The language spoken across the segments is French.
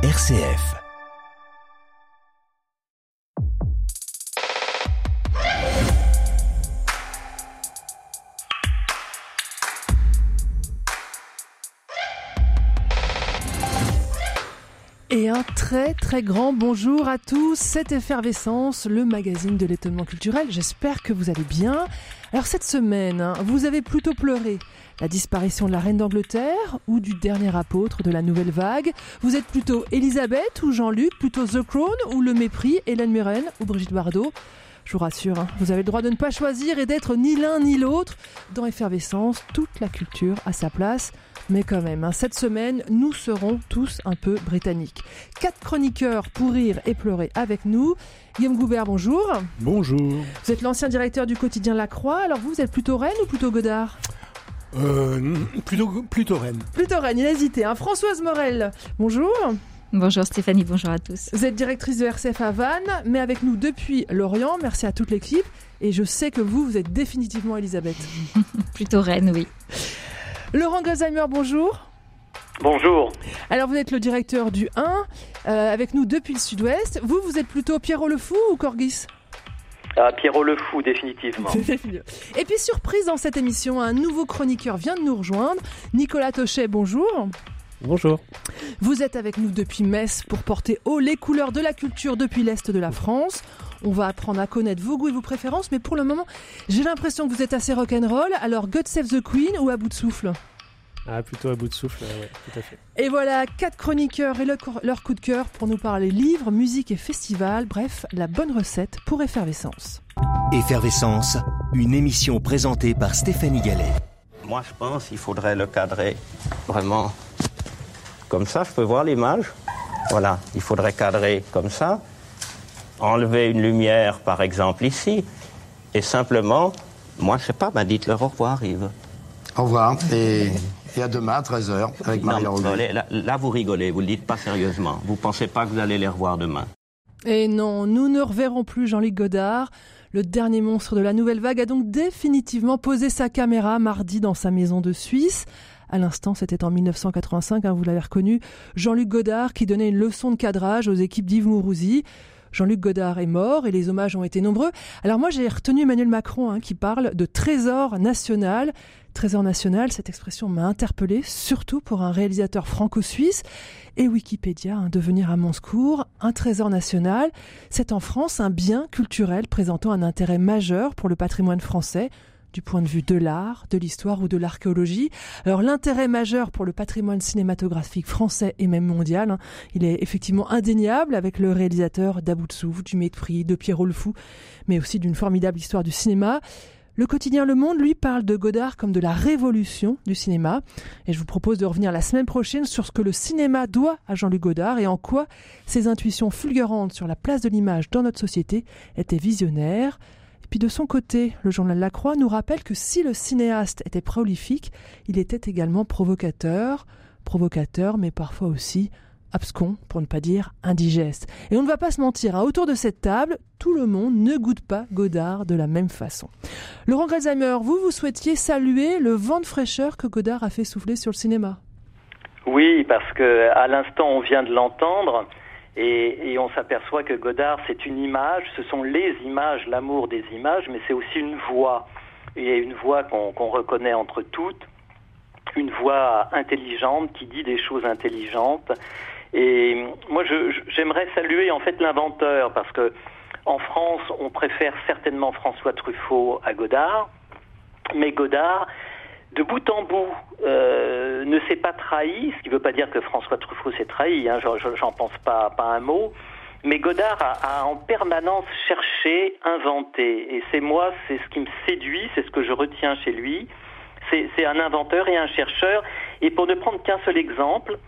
RCF. Et un très très grand bonjour à tous, cette effervescence, le magazine de l'étonnement culturel, j'espère que vous allez bien. Alors cette semaine, hein, vous avez plutôt pleuré la disparition de la reine d'Angleterre ou du dernier apôtre de la nouvelle vague? Vous êtes plutôt Elisabeth ou Jean-Luc, plutôt The Crown ou Le Mépris, Hélène Mirren ou Brigitte Bardot? Je vous rassure, hein, vous avez le droit de ne pas choisir et d'être ni l'un ni l'autre. Dans Effervescence, toute la culture a sa place. Mais quand même, hein, cette semaine, nous serons tous un peu britanniques. Quatre chroniqueurs pour rire et pleurer avec nous. Guillaume Goubert, bonjour. Bonjour. Vous êtes l'ancien directeur du quotidien La Croix. Alors vous, vous êtes plutôt Rennes ou plutôt Godard? Euh, plutôt, plutôt Rennes. Plutôt Rennes, il a hésité. Hein. Françoise Morel, bonjour. Bonjour Stéphanie, bonjour à tous. Vous êtes directrice de RCF à Vannes, mais avec nous depuis Lorient. Merci à toute l'équipe. Et je sais que vous, vous êtes définitivement Elisabeth. Plutôt Rennes, oui. Laurent Gozheimer, bonjour. Bonjour. Alors vous êtes le directeur du 1, euh, avec nous depuis le sud-ouest. Vous, vous êtes plutôt Pierrot le Fou ou Corgis? Ah, Pierrot le Fou, définitivement. Et puis surprise dans cette émission, un nouveau chroniqueur vient de nous rejoindre. Nicolas Tochet, bonjour. Bonjour. Vous êtes avec nous depuis Metz pour porter haut les couleurs de la culture depuis l'Est de la France. On va apprendre à connaître vos goûts et vos préférences, mais pour le moment, j'ai l'impression que vous êtes assez rock'n'roll. Alors, God Save the Queen ou à bout de souffle? Ah, plutôt à bout de souffle, oui, tout à fait. Et voilà, quatre chroniqueurs et leur coup de cœur pour nous parler livres, musique et festival. Bref, la bonne recette pour Effervescence. Effervescence, une émission présentée par Stéphanie Gallet. Moi, je pense qu'il faudrait le cadrer vraiment comme ça, je peux voir l'image. Voilà, il faudrait cadrer comme ça, enlever une lumière, par exemple, ici, et simplement, moi, je sais pas, ben dites-leur au revoir, Yves. Au revoir, et, à demain à 13h avec marie là, là, vous rigolez, vous ne le dites pas sérieusement. Vous ne pensez pas que vous allez les revoir demain. Et non, nous ne reverrons plus Jean-Luc Godard. Le dernier monstre de la nouvelle vague a donc définitivement posé sa caméra mardi dans sa maison de Suisse. À l'instant, c'était en 1985, hein, vous l'avez reconnu, Jean-Luc Godard qui donnait une leçon de cadrage aux équipes d'Yves Mourouzi. Jean-Luc Godard est mort et les hommages ont été nombreux. Alors moi j'ai retenu Emmanuel Macron hein, qui parle de trésor national. Trésor national, cette expression m'a interpellé, surtout pour un réalisateur franco-suisse. Et Wikipédia, hein, devenir à mon secours, un trésor national, c'est en France un bien culturel présentant un intérêt majeur pour le patrimoine français, du point de vue de l'art, de l'histoire ou de l'archéologie. Alors l'intérêt majeur pour le patrimoine cinématographique français et même mondial, hein, il est effectivement indéniable avec le réalisateur d'Aboutsouf, du Mépris, de Pierrot le Fou, mais aussi d'une formidable histoire du cinéma. Le quotidien Le Monde, lui, parle de Godard comme de la révolution du cinéma. Et je vous propose de revenir la semaine prochaine sur ce que le cinéma doit à Jean-Luc Godard et en quoi ses intuitions fulgurantes sur la place de l'image dans notre société étaient visionnaires. Puis de son côté, le journal La Croix nous rappelle que si le cinéaste était prolifique, il était également provocateur, provocateur mais parfois aussi abscon, pour ne pas dire indigeste. Et on ne va pas se mentir, hein, autour de cette table, tout le monde ne goûte pas Godard de la même façon. Laurent Grelsheimer, vous, vous souhaitiez saluer le vent de fraîcheur que Godard a fait souffler sur le cinéma? Oui, parce que à l'instant, on vient de l'entendre. Et, on s'aperçoit que Godard, c'est une image, ce sont les images, l'amour des images, mais c'est aussi une voix. Et une voix qu'on reconnaît entre toutes, une voix intelligente qui dit des choses intelligentes. Et moi, j'aimerais saluer en fait l'inventeur, parce que en France, on préfère certainement François Truffaut à Godard, mais Godard, de bout en bout, euh, ne s'est pas trahi, ce qui ne veut pas dire que François Truffaut s'est trahi, hein, j'en pense pas, un mot, mais Godard a, en permanence cherché, inventé, et c'est moi, c'est ce qui me séduit, c'est ce que je retiens chez lui, c'est un inventeur et un chercheur, et pour ne prendre qu'un seul exemple,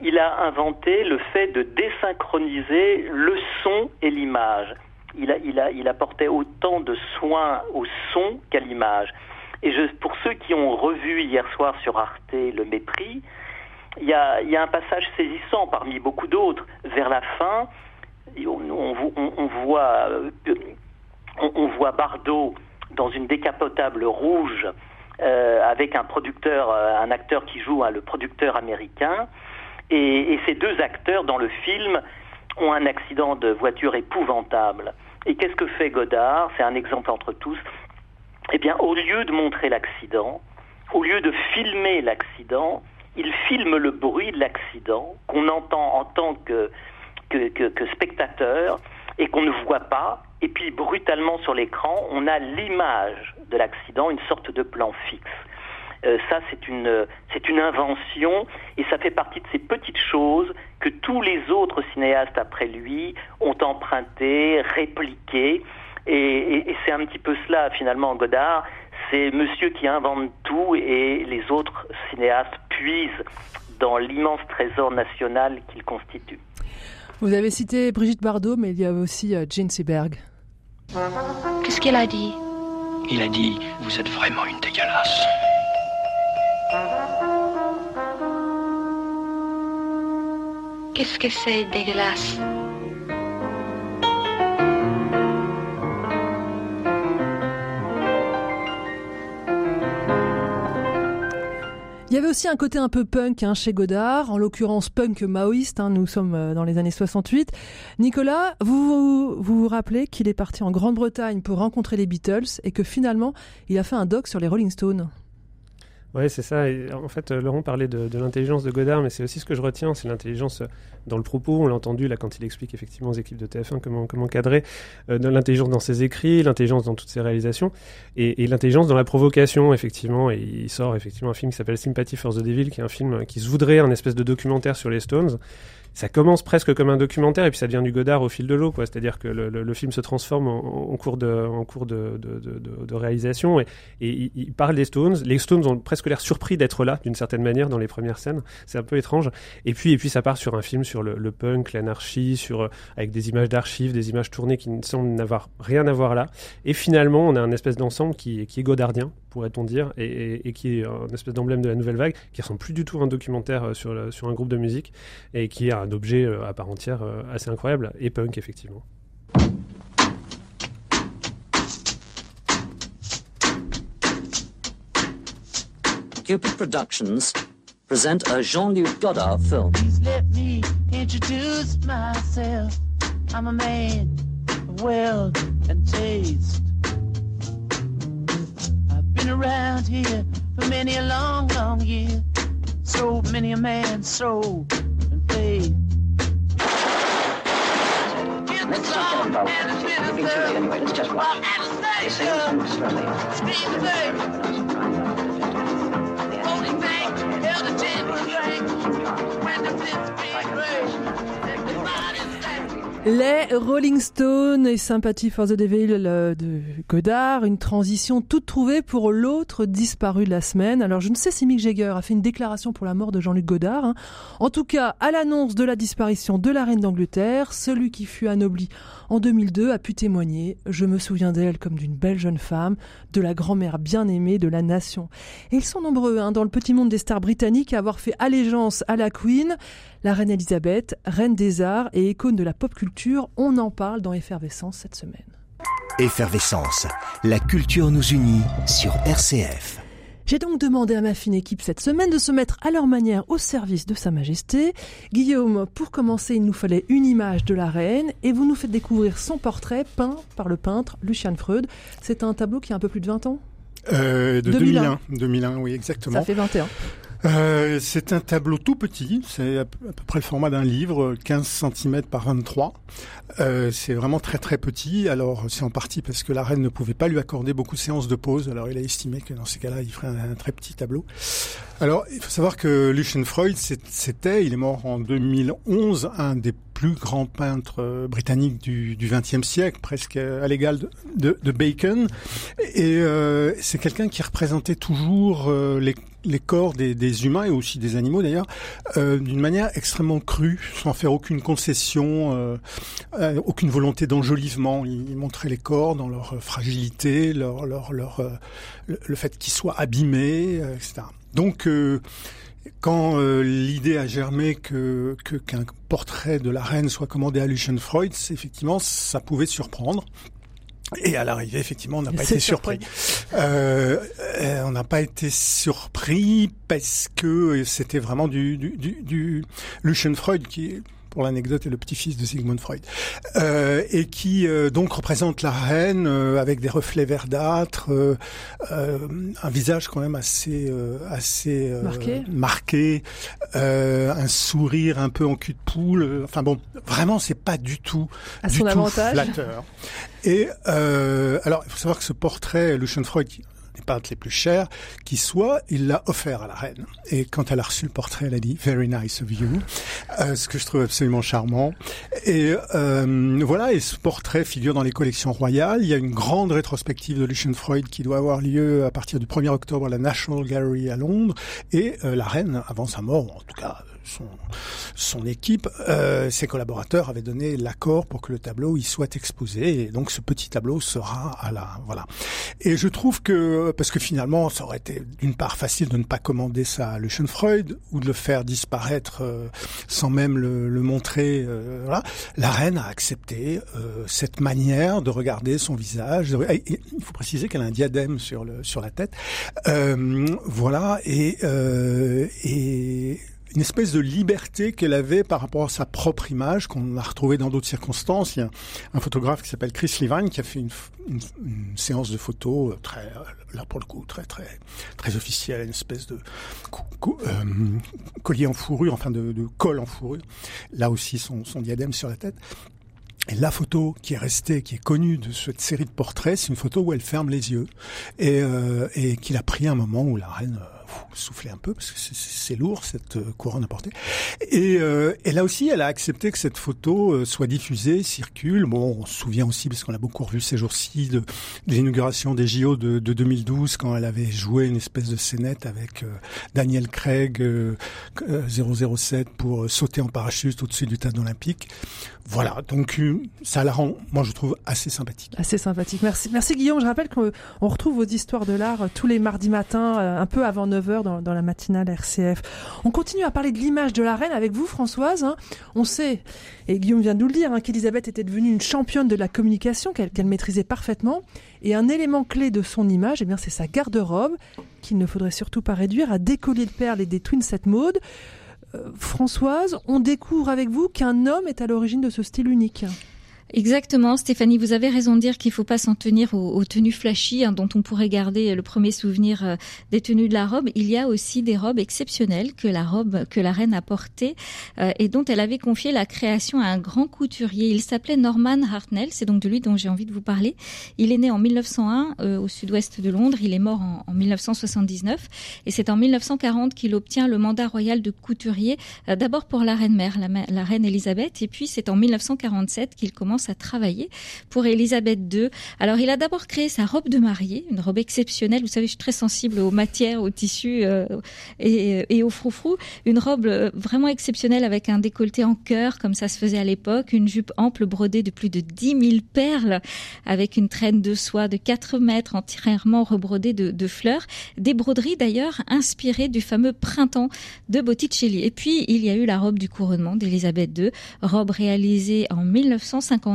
il a inventé le fait de désynchroniser le son et l'image. Il, a, il, il apportait autant de soins au son qu'à l'image. Et pour ceux qui ont revu hier soir sur Arte Le Mépris, il y a, un passage saisissant parmi beaucoup d'autres. Vers la fin, on, on, voit Bardot dans une décapotable rouge euh, avec un producteur, euh, un acteur qui joue hein, le producteur américain. Et, et ces deux acteurs dans le film ont un accident de voiture épouvantable. Et qu'est-ce que fait Godard? C'est un exemple entre tous. Eh bien, au lieu de montrer l'accident, au lieu de filmer l'accident, il filme le bruit de l'accident qu'on entend en tant que, que, que, que spectateur et qu'on ne voit pas. Et puis, brutalement sur l'écran, on a l'image de l'accident, une sorte de plan fixe. Euh, ça, c'est une, c'est une invention et ça fait partie de ces petites choses que tous les autres cinéastes après lui ont emprunté, répliqué. Et, et, et c'est un petit peu cela, finalement, Godard. C'est monsieur qui invente tout et les autres cinéastes puisent dans l'immense trésor national qu'il constitue. Vous avez cité Brigitte Bardot, mais il y a aussi euh, Jane Seberg. Qu'est-ce qu'elle a dit? Il a dit Vous êtes vraiment une dégueulasse. Qu'est-ce que c'est dégueulasse? Y avait aussi un côté un peu punk hein, chez Godard, en l'occurrence punk maoïste, hein, nous sommes euh, dans les années 68. Nicolas, vous vous, vous, rappelez qu'il est parti en Grande-Bretagne pour rencontrer les Beatles et que finalement il a fait un doc sur les Rolling Stones oui, c'est ça. En fait, Laurent parlait de, l'intelligence de Godard, mais c'est aussi ce que je retiens, c'est l'intelligence dans le propos. On l'a entendu là quand il explique effectivement aux équipes de TF1 comment, comment cadrer euh, l'intelligence dans ses écrits, l'intelligence dans toutes ses réalisations, et, l'intelligence dans la provocation, effectivement. Il sort effectivement un film qui s'appelle Sympathy for the Devil, qui est un film qui se voudrait un espèce de documentaire sur les Stones ça commence presque comme un documentaire et puis ça devient du Godard au fil de l'eau, quoi. C'est-à-dire que le, film se transforme en, cours de, réalisation et, et il, parle des Stones. Les Stones ont presque l'air surpris d'être là, d'une certaine manière, dans les premières scènes. C'est un peu étrange. Et puis, et puis ça part sur un film sur le, punk, l'anarchie, euh, avec des images d'archives, des images tournées qui ne semblent n'avoir rien à voir là. Et finalement, on a un espèce d'ensemble qui est godardien, pourrait-on dire, et, et, et, qui est un espèce d'emblème de la nouvelle vague, qui ressemble plus du tout à un documentaire euh, sur, le, sur un groupe de musique et qui est un objet euh, à part entière euh, assez incroyable et punk effectivement. Cupid Productions present a Jean-Luc Godard film. Please let me introduce myself. I'm a man of wealth and taste. Been around here for many a long, long year. So many a man's soul and faith. Let's not get involved. It's moving too anyway. Let's just watch. They say slowly. Les Rolling Stones et Sympathy for the Devil de Godard, une transition toute trouvée pour l'autre disparu de la semaine. Alors je ne sais si Mick Jagger a fait une déclaration pour la mort de Jean-Luc Godard. Hein. En tout cas, à l'annonce de la disparition de la reine d'Angleterre, celui qui fut anobli en 2002 a pu témoigner. Je me souviens d'elle comme d'une belle jeune femme, de la grand-mère bien-aimée de la nation. Et ils sont nombreux hein, dans le petit monde des stars britanniques à avoir fait allégeance à la Queen. La reine Elisabeth, reine des arts et icône de la pop culture, on en parle dans Effervescence cette semaine. Effervescence, la culture nous unit sur RCF. J'ai donc demandé à ma fine équipe cette semaine de se mettre à leur manière au service de Sa Majesté. Guillaume, pour commencer, il nous fallait une image de la reine et vous nous faites découvrir son portrait peint par le peintre Lucian Freud. C'est un tableau qui a un peu plus de 20 ans? Euh, De 2001. 2001, 2001 oui, exactement. Ça fait 21. Euh, c'est un tableau tout petit, c'est à peu près le format d'un livre, 15 cm par 23. Euh, c'est vraiment très très petit. Alors c'est en partie parce que la reine ne pouvait pas lui accorder beaucoup de séances de pause. Alors il a estimé que dans ces cas-là, il ferait un, très petit tableau. Alors il faut savoir que Lucian Freud, c'était, il est mort en 2011, un des plus grands peintres britanniques du XXe siècle, presque à l'égal de, de, Bacon. Et euh, c'est quelqu'un qui représentait toujours euh, les les corps des, humains et aussi des animaux d'ailleurs euh, d'une manière extrêmement crue, sans faire aucune concession, euh, euh, aucune volonté d'enjolivement. Il, il, montrait les corps dans leur fragilité, leur, le, fait qu'ils soient abîmés, etc. Donc quand l'idée a germé que qu'un qu portrait de la reine soit commandé à Lucian Freud, effectivement, ça pouvait surprendre. Et à l'arrivée, effectivement, on n'a pas été surpris. Euh, euh, on n'a pas été surpris parce que c'était vraiment du, du, du, du Lucian Freud qui pour l'anecdote, est le petit-fils de Sigmund Freud, euh, et qui euh, donc représente la reine euh, avec des reflets verdâtres, euh, un visage quand même assez assez marqué, marqué un sourire un peu en cul de poule. Enfin bon, vraiment, c'est pas du tout à du son tout avantage. flatteur. Et alors, il faut savoir que ce portrait, Lucian Freud, peintres les plus chers qui soient, il l'a offert à la reine. Et quand elle a reçu le portrait, elle a dit Very nice of you, euh, ce que je trouve absolument charmant. Et euh, voilà, et ce portrait figure dans les collections royales. Il y a une grande rétrospective de Lucian Freud qui doit avoir lieu à partir du 1er octobre à la National Gallery à Londres. Et euh, la reine, avant sa mort, en tout cas son, son équipe, euh, ses collaborateurs avaient donné l'accord pour que le tableau y soit exposé. Et donc ce petit tableau sera à la voilà. Et je trouve que parce que finalement ça aurait été d'une part facile de ne pas commander ça à Lucian Freud ou de le faire disparaître euh, sans même le, le montrer. Euh, voilà. La reine a accepté euh, cette manière de regarder son visage. Il faut préciser qu'elle a un diadème sur le sur la tête. Euh, voilà et et une espèce de liberté qu'elle avait par rapport à sa propre image qu'on a retrouvée dans d'autres circonstances. Il y a un photographe qui s'appelle Chris Levine qui a fait une, séance de photos très, là pour le coup, très très très officielle, une espèce de euh, collier en fourrure, enfin de, col en fourrure. Là aussi son, diadème sur la tête. Et la photo qui est restée, qui est connue de cette série de portraits, c'est une photo où elle ferme les yeux et, euh, et qu'il a pris un moment où la reine euh, souffler un peu parce que c'est lourd cette couronne à porter. Et, euh, et, là aussi, elle a accepté que cette photo euh, soit diffusée, circule. Bon, on se souvient aussi parce qu'on a beaucoup revu ces jours-ci de, de l'inauguration des JO de, de, 2012 quand elle avait joué une espèce de scénette avec euh, Daniel Craig 007 pour sauter en parachute au-dessus du stade olympique. Voilà, donc ça la rend, moi je trouve assez sympathique. Assez sympathique. Merci, merci Guillaume. Je rappelle qu'on retrouve vos histoires de l'art tous les mardis matins, un peu avant 9h dans, dans, la matinale RCF. On continue à parler de l'image de la reine avec vous, Françoise. Hein. On sait, et Guillaume vient de nous le dire, hein, qu'Elisabeth était devenue une championne de la communication qu'elle qu maîtrisait parfaitement. Et un élément clé de son image, eh bien, c'est sa garde-robe, qu'il ne faudrait surtout pas réduire à des colliers de perles et des twin set mode. Euh, Françoise, on découvre avec vous qu'un homme est à l'origine de ce style unique. Exactement, Stéphanie, vous avez raison de dire qu'il ne faut pas s'en tenir aux, tenues flashy hein, dont on pourrait garder le premier souvenir euh, des tenues de la robe. Il y a aussi des robes exceptionnelles que la robe que la reine a portée euh, et dont elle avait confié la création à un grand couturier. Il s'appelait Norman Hartnell, c'est donc de lui dont j'ai envie de vous parler. Il est né en 1901 euh, au sud-ouest de Londres, il est mort en, en 1979 et c'est en 1940 qu'il obtient le mandat royal de couturier euh, d'abord pour la reine mère, la, la reine Elisabeth, et puis c'est en 1947 qu'il commence à travailler pour Elisabeth II. Alors, il a d'abord créé sa robe de mariée, une robe exceptionnelle. Vous savez, je suis très sensible aux matières, aux tissus euh, et, et aux froufrous. Une robe vraiment exceptionnelle avec un décolleté en cœur, comme ça se faisait à l'époque, une jupe ample brodée de plus de 10 000 perles, avec une traîne de soie de 4 mètres entièrement rebrodée de, de fleurs. Des broderies d'ailleurs inspirées du fameux printemps de Botticelli. Et puis, il y a eu la robe du couronnement d'Elisabeth II, robe réalisée en 1950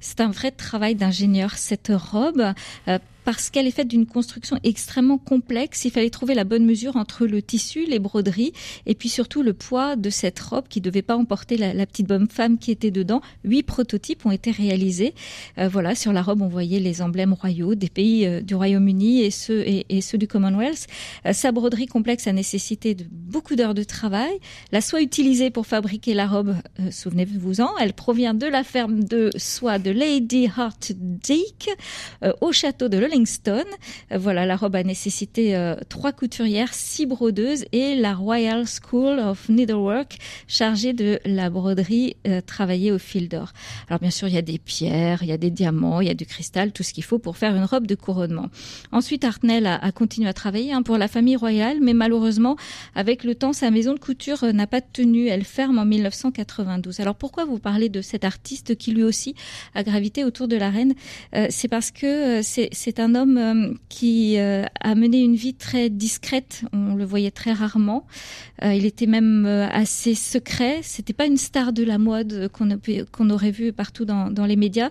c'est un vrai travail d'ingénieur. Cette robe, euh, parce qu'elle est faite d'une construction extrêmement complexe. Il fallait trouver la bonne mesure entre le tissu, les broderies et puis surtout le poids de cette robe qui devait pas emporter la, petite bonne femme qui était dedans. Huit prototypes ont été réalisés. Euh, voilà, sur la robe, on voyait les emblèmes royaux des pays euh, du Royaume-Uni et ceux, du Commonwealth. Euh, sa broderie complexe a nécessité beaucoup d'heures de travail. La soie utilisée pour fabriquer la robe, souvenez-vous-en, elle provient de la ferme de soie de Lady Heart Dick au château de Lolling Stone. Voilà, la robe a nécessité euh, trois couturières, six brodeuses et la Royal School of Needlework chargée de la broderie euh, travaillée au fil d'or. Alors bien sûr, il y a des pierres, il y a des diamants, il y a du cristal, tout ce qu'il faut pour faire une robe de couronnement. Ensuite, Hartnell a, continué à travailler hein, pour la famille royale, mais malheureusement, avec le temps, sa maison de couture euh, n'a pas tenu. Elle ferme en 1992. Alors pourquoi vous parlez de cet artiste qui lui aussi a gravité autour de la reine? Euh, C'est parce que c'est un un homme euh, qui euh, a mené une vie très discrète. On le voyait très rarement. Euh, il était même assez secret. C'était pas une star de la mode qu'on qu aurait vu partout dans, les médias.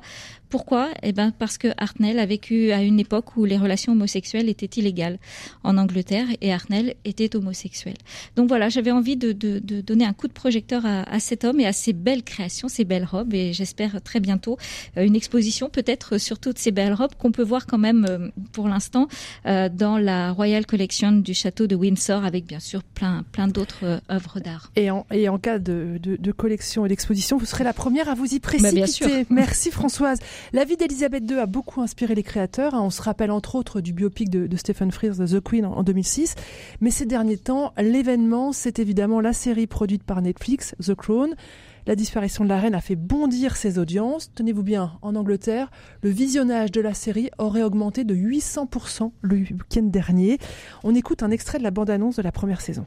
Pourquoi? Eh ben parce que Hartnell a vécu à une époque où les relations homosexuelles étaient illégales en Angleterre et Hartnell était homosexuel. Donc voilà, j'avais envie de, de, de, donner un coup de projecteur à, à, cet homme et à ses belles créations, ses belles robes et j'espère très bientôt euh, une exposition peut-être sur toutes ces belles robes qu'on peut voir quand même euh, pour l'instant euh, dans la Royal Collection du château de Windsor avec bien sûr plein plein d'autres œuvres d'art. Et en, et en cas de, de, de collection et d'exposition, vous serez la première à vous y précipiter. Bah, bien sûr. Merci Françoise. La vie d'Elisabeth II a beaucoup inspiré les créateurs. On se rappelle entre autres du biopic de, Stephen Frears, The Queen, en 2006. Mais ces derniers temps, l'événement, c'est évidemment la série produite par Netflix, The Crown. La disparition de la reine a fait bondir ses audiences. Tenez-vous bien, en Angleterre, le visionnage de la série aurait augmenté de 800% le week-end dernier. On écoute un extrait de la bande-annonce de la première saison.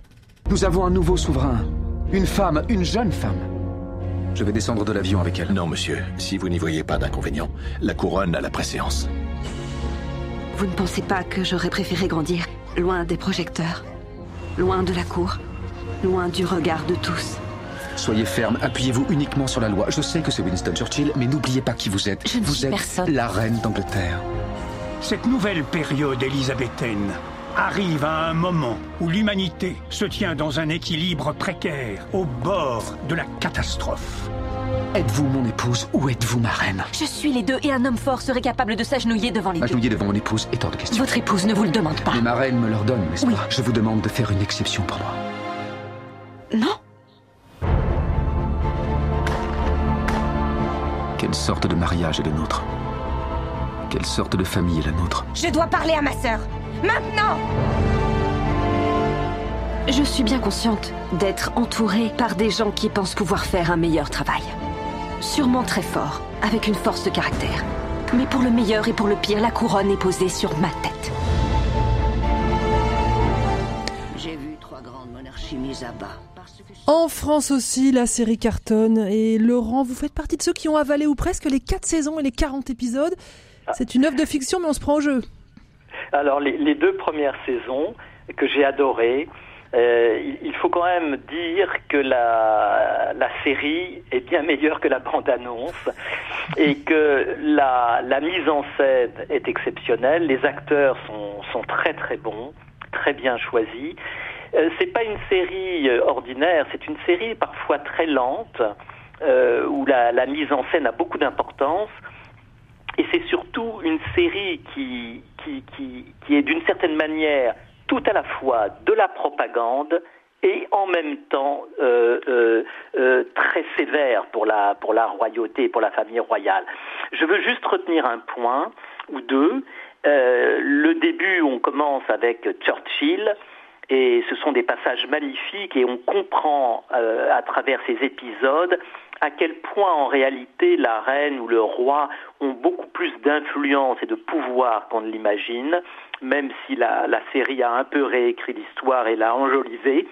Nous avons un nouveau souverain. Une femme, une jeune femme. Je vais descendre de l'avion avec elle. Non, monsieur. Si vous n'y voyez pas d'inconvénient, la couronne a la préséance. Vous ne pensez pas que j'aurais préféré grandir loin des projecteurs, loin de la cour, loin du regard de tous Soyez ferme, appuyez-vous uniquement sur la loi. Je sais que c'est Winston Churchill, mais n'oubliez pas qui vous êtes. Je ne vous suis êtes personne. la reine d'Angleterre. Cette nouvelle période élisabéthaine arrive à un moment où l'humanité se tient dans un équilibre précaire, au bord de la catastrophe. Êtes-vous mon épouse ou êtes-vous ma reine? Je suis les deux et un homme fort serait capable de s'agenouiller devant les deux. Agenouiller devant mon épouse est hors de question. Votre épouse ne vous le demande pas. Mais ma reine me l'ordonne, n'est-ce Oui. pas? Je vous demande de faire une exception pour moi. Non Quelle sorte de mariage est le nôtre? Quelle sorte de famille est la nôtre? Je dois parler à ma sœur. Maintenant Je suis bien consciente d'être entourée par des gens qui pensent pouvoir faire un meilleur travail. Sûrement très fort, avec une force de caractère. Mais pour le meilleur et pour le pire, la couronne est posée sur ma tête. J'ai vu trois grandes monarchies mises à bas. En France aussi, la série cartonne. Et Laurent, vous faites partie de ceux qui ont avalé ou presque les 4 saisons et les 40 épisodes. C'est une œuvre de fiction, mais on se prend au jeu. Alors, les, deux premières saisons que j'ai adorées, euh, il- faut quand même dire que la, la série est bien meilleure que la bande-annonce et que la, la mise en scène est exceptionnelle. Les acteurs sont, très très bons, très bien choisis. Euh, c'est pas une série euh, ordinaire, c'est une série parfois très lente euh, où la mise en scène a beaucoup d'importance. Et c'est surtout une série qui, qui, est d'une certaine manière tout à la fois de la propagande et en même temps euh, euh, euh, très sévère pour la, pour la royauté, pour la famille royale. Je veux juste retenir un point ou deux. Le début, on commence avec Churchill, et ce sont des passages magnifiques, et on comprend à travers ces épisodes à quel point en réalité la reine ou le roi ont beaucoup plus d'influence et de pouvoir qu'on ne l'imagine, même si la, série a un peu réécrit l'histoire et l'a enjolivé.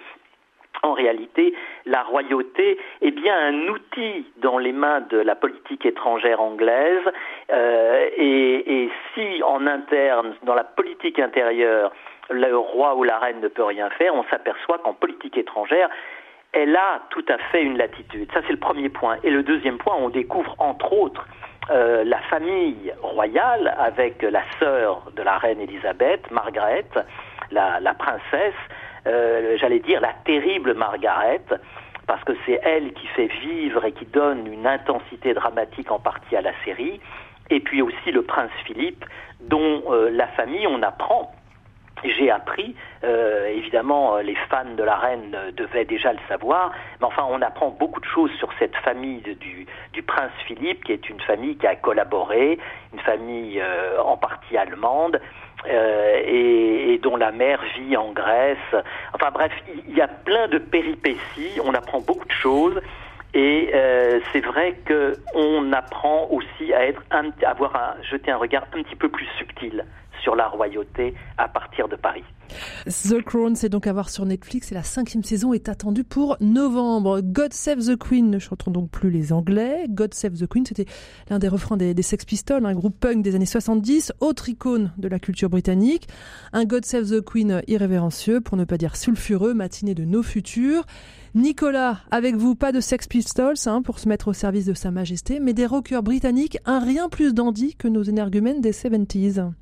En réalité, la royauté est bien un outil dans les mains de la politique étrangère anglaise, euh, et si en interne, dans la politique intérieure, le roi ou la reine ne peut rien faire, on s'aperçoit qu'en politique étrangère, elle a tout à fait une latitude. Ça, c'est le premier point. Et le deuxième point, on découvre entre autres euh, la famille royale avec la sœur de la reine Élisabeth, Margaret, la, princesse, euh, j'allais dire la terrible Margaret, parce que c'est elle qui fait vivre et qui donne une intensité dramatique en partie à la série, et puis aussi le prince Philippe, dont euh, la famille, on apprend j'ai appris, euh, évidemment, euh, les fans de la reine euh, devaient déjà le savoir, mais enfin, on apprend beaucoup de choses sur cette famille du, prince Philippe, qui est une famille qui a collaboré, une famille en partie allemande, et, dont la mère vit en Grèce. Enfin bref, il y a plein de péripéties, on apprend beaucoup de choses. Et c'est vrai que on apprend aussi à être à avoir un, jeter un regard un petit peu plus subtil sur la royauté à partir de Paris. The Crown, c'est donc à voir sur Netflix et la cinquième saison est attendue pour novembre. God Save the Queen, ne chantons donc plus les Anglais. God Save the Queen, c'était l'un des refrains des, Sex Pistols, un groupe punk des années 70, autre icône de la culture britannique. Un God Save the Queen irrévérencieux, pour ne pas dire sulfureux, matinée de nos futurs. Nicolas, avec vous, pas de Sex Pistols hein, pour se mettre au service de Sa Majesté, mais des rockers britanniques, un rien plus dandy que nos énergumènes des 70s.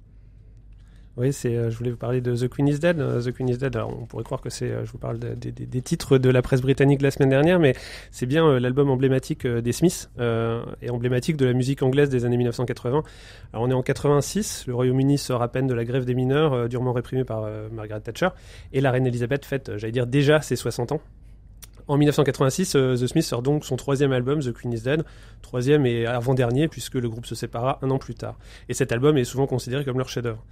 Oui, c'est. Euh, je voulais vous parler de The Queen is Dead. Euh, The Queen is Dead. Alors, on pourrait croire que c'est. Euh, je vous parle des titres de la presse britannique la semaine dernière, mais c'est bien l'album emblématique des Smiths et emblématique de la musique anglaise des années 1980. Alors, on est en 86. Le Royaume-Uni sort à peine de la grève des mineurs, durement réprimée par Margaret Thatcher, et la reine Elisabeth fête, j'allais dire déjà ses 60 ans. En 1986, The Smiths sort donc son troisième album, The Queen is Dead, troisième et avant-dernier puisque le groupe se sépara un an plus tard. Et cet album est souvent considéré comme leur chef-d'œuvre.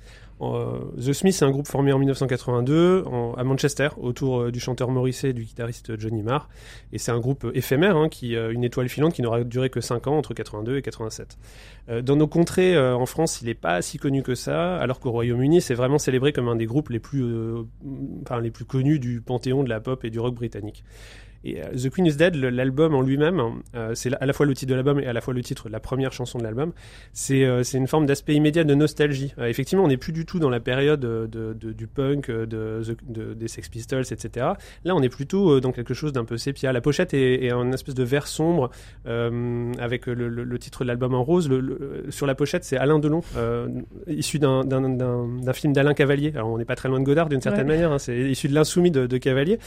Euh, The Smiths, c'est un groupe formé en 1982 à Manchester autour euh, du chanteur Morrissey et du guitariste Johnny Marr. Et c'est un groupe éphémère, hein, qui, euh, une étoile filante qui n'aura duré que 5 ans entre 82 et 87. dans nos contrées, en France, il n'est pas si connu que ça, alors qu'au Royaume-Uni, c'est vraiment célébré comme un des groupes les plus, enfin, les plus connus du panthéon de la pop et du rock britannique. Et euh, The Queen is Dead, l'album en lui-même, euh, c'est à la fois le titre de l'album et à la fois le titre de la première chanson de l'album. C'est euh, une forme d'aspect immédiat de nostalgie. effectivement, on n'est plus du tout dans la période de, du punk, de, des Sex Pistols, etc. Là, on est plutôt dans quelque chose d'un peu sépia. La pochette est, est un espèce de vert sombre avec le, titre de l'album en rose. sur la pochette, c'est Alain Delon, issu d'un film d'Alain Cavalier. Alors, on n'est pas très loin de Godard d'une certaine manière. Hein. c'est issu de l'insoumis de, de, Cavalier.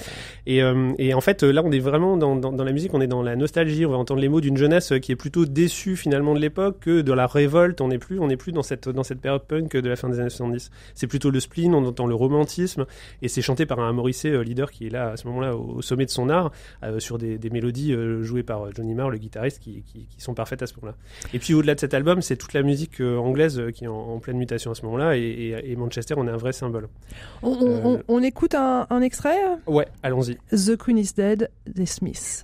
Et, et en fait, là, on est vraiment dans, dans, la musique, on est dans la nostalgie, on va entendre les mots d'une jeunesse qui est plutôt déçue finalement de l'époque que de la révolte, on n'est plus, on n'est plus dans cette, dans cette période punk de la fin des années 70. C'est plutôt le spleen, on entend le romantisme, et c'est chanté par un Morrissey euh, leader qui est là à ce moment-là au, sommet de son art, euh, sur des, des mélodies euh, jouées par Johnny Marr, le guitariste, qui, qui, sont parfaites à ce moment-là. Et puis au-delà de cet album, c'est toute la musique anglaise qui est en, pleine mutation à ce moment-là, et, et, Manchester, on est un vrai symbole. On, on, écoute un, un extrait? Ouais, allons-y. The Queen is Dead, Smiths.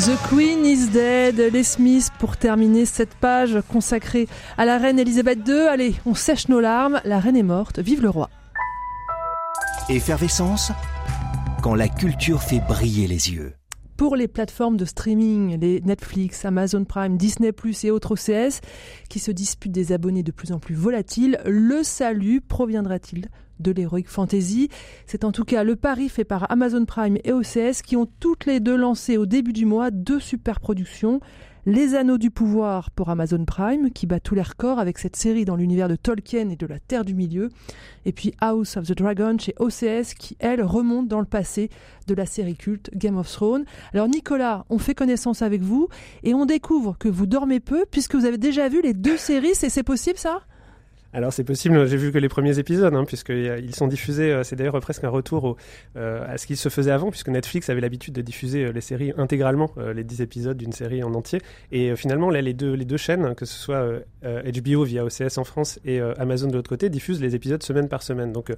The Queen is Dead, les Smiths pour terminer cette page consacrée à la reine Elisabeth II. Allez, on sèche nos larmes, la reine est morte, vive le roi. Effervescence, quand la culture fait briller les yeux. Pour les plateformes de streaming, les Netflix, Amazon Prime, Disney ⁇ et autres OCS, qui se disputent des abonnés de plus en plus volatiles, le salut proviendra-t-il de l'Heroic Fantasy? C'est en tout cas le pari fait par Amazon Prime et OCS qui ont toutes les deux lancé au début du mois deux super productions. Les Anneaux du Pouvoir pour Amazon Prime, qui bat tous les records avec cette série dans l'univers de Tolkien et de la Terre du Milieu. Et puis House of the Dragon chez OCS, qui, elle, remonte dans le passé de la série culte Game of Thrones. Alors Nicolas, on fait connaissance avec vous et on découvre que vous dormez peu puisque vous avez déjà vu les deux séries. C'est possible ça? Alors c'est possible, j'ai vu que les premiers épisodes, hein, puisqu'ils sont diffusés, euh, c'est d'ailleurs presque un retour euh, à ce qui se faisait avant, puisque Netflix avait l'habitude de diffuser euh, les séries intégralement, les 10 épisodes d'une série en entier. Et finalement, là, les deux, les deux chaînes, hein, que ce soit HBO via OCS en France et Amazon de l'autre côté, diffusent les épisodes semaine par semaine. Donc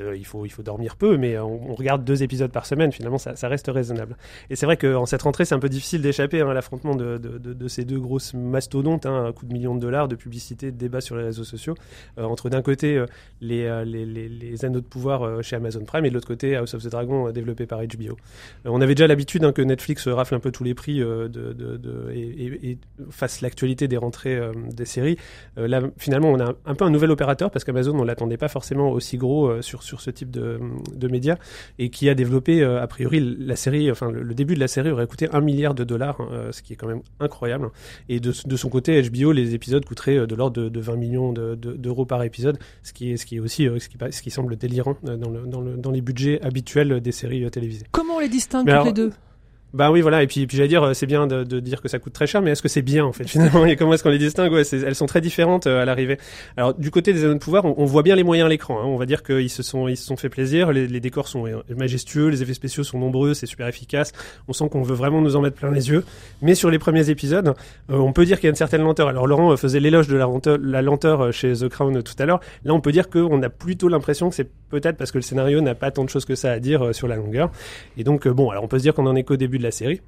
il, faut, il faut dormir peu, mais on, regarde deux épisodes par semaine, finalement, ça, reste raisonnable. Et c'est vrai qu'en cette rentrée, c'est un peu difficile d'échapper hein, à l'affrontement de, de, ces deux grosses mastodontes, hein, un coup de millions de dollars de publicité, de débat sur les réseaux sociaux, entre d'un côté les, les, les, anneaux de pouvoir chez Amazon Prime et de l'autre côté House of the Dragon développé par HBO. on avait déjà l'habitude hein, que Netflix rafle un peu tous les prix de, de, et, fasse l'actualité des rentrées des séries. là, finalement, on a un peu un nouvel opérateur parce qu'Amazon, on l'attendait pas forcément aussi gros sur, sur ce type de, de médias et qui a développé a priori la série, enfin le, début de la série aurait coûté un milliard de dollars, ce qui est quand même incroyable. Et de, de son côté, HBO, les épisodes coûteraient de l'ordre de, de, 20 millions d'euros par épisode, ce qui est, ce qui est aussi ce, qui, ce qui semble délirant dans, le, dans, le, dans les budgets habituels des séries télévisées. Comment on les distingue toutes les deux? Bah oui, voilà. Et puis, puis j'allais dire, c'est bien de, dire que ça coûte très cher, mais est-ce que c'est bien en fait finalement Et comment est-ce qu'on les distingue? Elles sont très différentes euh, à l'arrivée. Alors du côté des anneaux de pouvoir, on, voit bien les moyens à l'écran. Hein. On va dire qu'ils se sont, ils se sont fait plaisir. Les, décors sont euh, majestueux, les effets spéciaux sont nombreux, c'est super efficace. On sent qu'on veut vraiment nous en mettre plein les yeux. Mais sur les premiers épisodes, euh, on peut dire qu'il y a une certaine lenteur. Alors Laurent faisait l'éloge de la lenteur, la lenteur chez The Crown tout à l'heure. Là, on peut dire qu'on a plutôt l'impression que c'est peut-être parce que le scénario n'a pas tant de choses que ça à dire sur la longueur. Et donc bon, alors on peut se dire qu'on en est qu'au début de la série.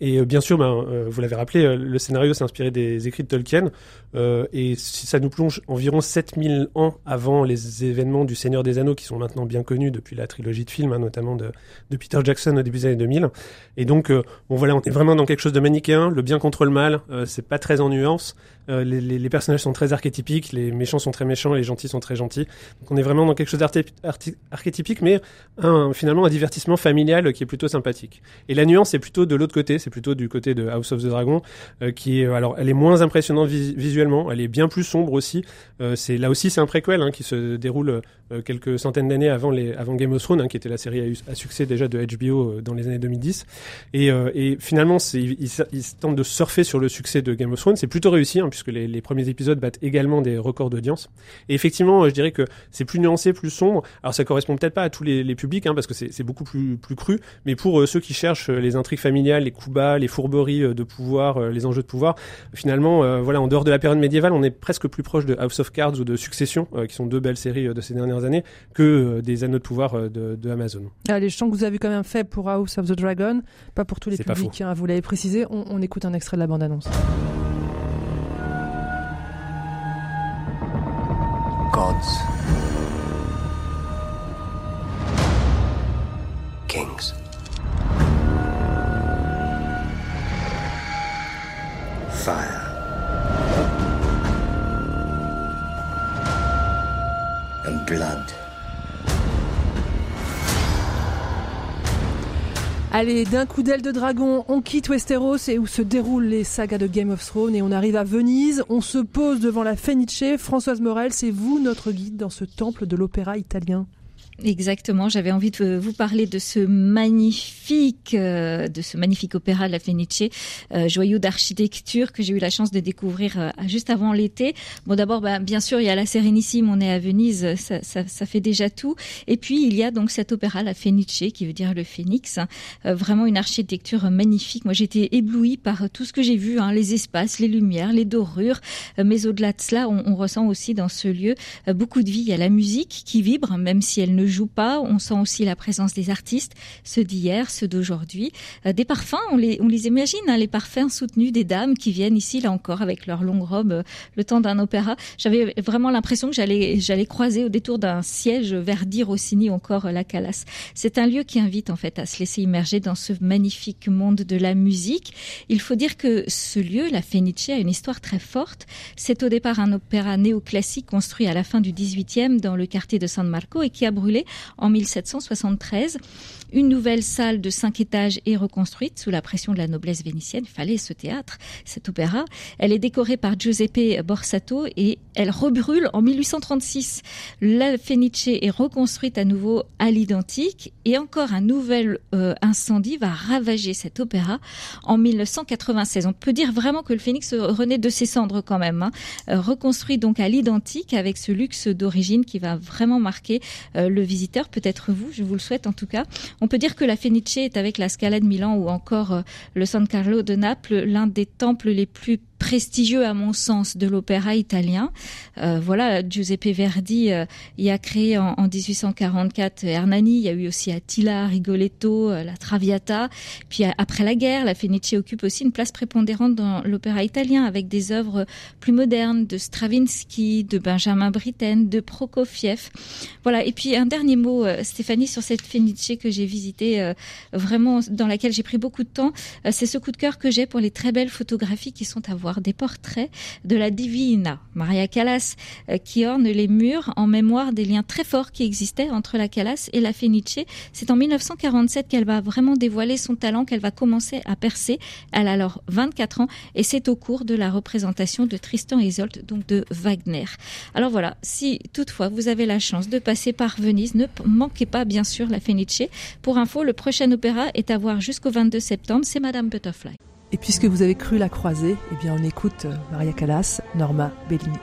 Et euh, bien sûr, ben, euh, vous l'avez rappelé, euh, le scénario s'est inspiré des écrits de Tolkien, et ça nous plonge environ 7000 ans avant les événements du Seigneur des Anneaux, qui sont maintenant bien connus depuis la trilogie de films, hein, notamment de, Peter Jackson au début des années 2000. Et donc, bon voilà, on est vraiment dans quelque chose de manichéen, le bien contre le mal, c'est pas très en nuance, les, les, personnages sont très archétypiques, les méchants sont très méchants, les gentils sont très gentils. Donc on est vraiment dans quelque chose d'archétypique, mais finalement un divertissement familial qui est plutôt sympathique. Et la nuance est plutôt de l'autre côté, c'est plutôt du côté de House of the Dragon, euh, qui est alors elle est moins impressionnante visuellement, elle est bien plus sombre aussi. Euh, là aussi c'est un préquel hein, qui se déroule euh, quelques centaines d'années avant Game of Thrones, hein, qui était la série à, succès déjà de HBO dans les années 2010. Et, finalement, ils, tentent de surfer sur le succès de Game of Thrones. C'est plutôt réussi hein, puisque les, premiers épisodes battent également des records d'audience. Et effectivement, je dirais que c'est plus nuancé, plus sombre. Alors ça correspond peut-être pas à tous les, publics, parce que c'est beaucoup plus plus cru, mais pour ceux qui cherchent les intrigues familiales, les coups bas, les fourberies euh, de pouvoir, euh, les enjeux de pouvoir. Finalement, euh, voilà, en dehors de la période médiévale, on est presque plus proche de House of Cards ou de Succession, qui sont deux belles séries de ces dernières années, que des anneaux de pouvoir de, de Amazon. Ah, les chants que vous avez quand même fait pour House of the Dragon, pas pour tous les publics, hein, vous l'avez précisé. On, on écoute un extrait de la bande-annonce. Gods. Kings. fire. Allez, d'un coup d'aile de dragon, on quitte Westeros et où se déroulent les sagas de Game of Thrones et on arrive à Venise, on se pose devant la Fenice. Françoise Morel, c'est vous notre guide dans ce temple de l'opéra italien. Exactement, j'avais envie de vous parler de ce magnifique, euh, de ce magnifique opéra La Fenice, euh, joyau d'architecture que j'ai eu la chance de découvrir euh, juste avant l'été. Bon, d'abord, bah, bien sûr, il y a la Sérénissime, on est à Venise, ça, ça, ça, fait déjà tout. Et puis, il y a donc cet opéra La Fenice, qui veut dire le phénix. vraiment une architecture magnifique. Moi, j'étais éblouie par tout ce que j'ai vu, hein, les espaces, les lumières, les dorures. mais au-delà de cela, on, on, ressent aussi dans ce lieu beaucoup de vie. Il y a la musique qui vibre, même si elle ne joue pas. On sent aussi la présence des artistes, ceux d'hier, ceux d'aujourd'hui. Euh, des parfums, on les, imagine, hein, les parfums soutenus des dames qui viennent ici, là encore, avec leurs longues robes, euh, le temps d'un opéra. J'avais vraiment l'impression que j'allais, croiser au détour d'un siège Verdi, Rossini encore euh, la Calas. C'est un lieu qui invite en fait à se laisser immerger dans ce magnifique monde de la musique. Il faut dire que ce lieu, la Fenice, a une histoire très forte. C'est au départ un opéra néoclassique construit à la fin du 18e dans le quartier de San Marco et qui a brûlé en 1773. Une nouvelle salle de cinq étages est reconstruite sous la pression de la noblesse vénitienne. Il fallait ce théâtre, cet opéra. Elle est décorée par Giuseppe Borsato et elle rebrûle en 1836. La Fenice est reconstruite à nouveau à l'identique et encore un nouvel euh, incendie va ravager cet opéra en 1996. On peut dire vraiment que le phénix renaît de ses cendres quand même. Hein. Euh, reconstruit donc à l'identique avec ce luxe d'origine qui va vraiment marquer euh, le visiteur, peut-être vous, je vous le souhaite en tout cas. On peut dire que la Fenice est avec la Scala de Milan ou encore euh, le San Carlo de Naples l'un des temples les plus prestigieux à mon sens de l'opéra italien. Euh, voilà, Giuseppe Verdi euh, y a créé en, 1844 Hernani, il y a eu aussi Attila, Rigoletto, euh, la Traviata. Puis après la guerre, la Fenice occupe aussi une place prépondérante dans l'opéra italien avec des œuvres plus modernes de Stravinsky, de Benjamin Britten, de Prokofiev. Voilà, et puis un dernier mot Stéphanie sur cette Fenice que j'ai visitée vraiment dans laquelle j'ai pris beaucoup de temps, c'est ce coup de cœur que j'ai pour les très belles photographies qui sont à voir des portraits de la Divina, Maria Callas, euh, qui ornent les murs en mémoire des liens très forts qui existaient entre la Callas et la Fenice. C'est en 1947 qu'elle va vraiment dévoiler son talent, qu'elle va commencer à percer. Elle a alors 24 ans et c'est au cours de la représentation de Tristan et Isolde, donc de Wagner. Alors voilà, si toutefois vous avez la chance de passer par Venise, ne manquez pas bien sûr la Fenice. Pour info, le prochain opéra est à voir jusqu'au 22 septembre, c'est Madame Butterfly. Et puisque vous avez cru la croiser, eh bien on écoute euh, Maria Callas, Norma Bellini.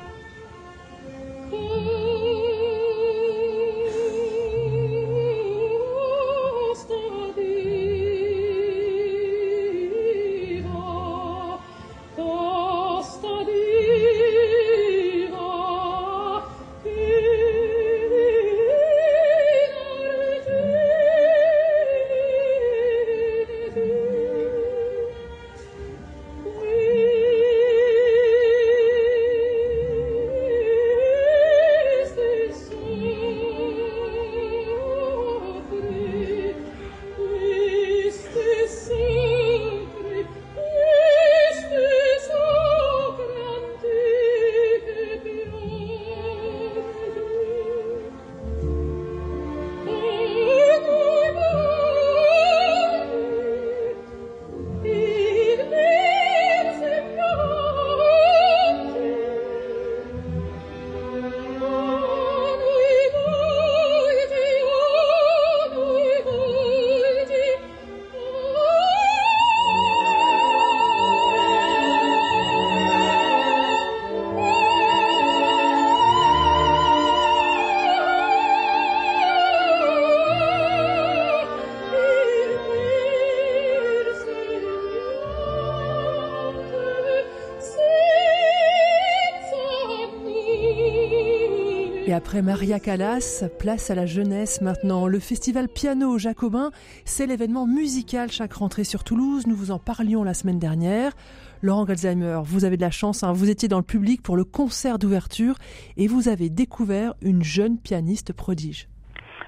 Après Maria Callas, place à la jeunesse maintenant. Le festival Piano Jacobin, c'est l'événement musical chaque rentrée sur Toulouse. Nous vous en parlions la semaine dernière. Laurent Galzheimer, vous avez de la chance, hein. vous étiez dans le public pour le concert d'ouverture et vous avez découvert une jeune pianiste prodige.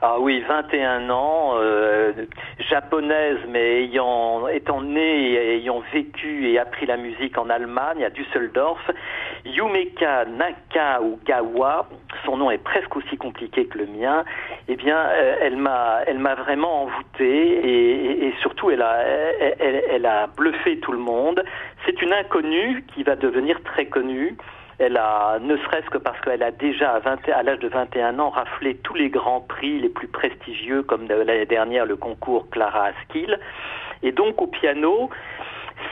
Ah oui, 21 ans, euh, japonaise, mais ayant, étant née et ayant vécu et appris la musique en Allemagne, à Düsseldorf, Yumeka Nakagawa, son nom est presque aussi compliqué que le mien, eh bien, euh, elle m'a, vraiment envoûté et, surtout, elle a bluffé tout le monde. C'est une inconnue qui va devenir très connue. Elle a, ne serait-ce que parce qu'elle a déjà à, 20, à l'âge de 21 ans raflé tous les grands prix les plus prestigieux, comme l'année dernière le concours Clara Askill. Et donc au piano,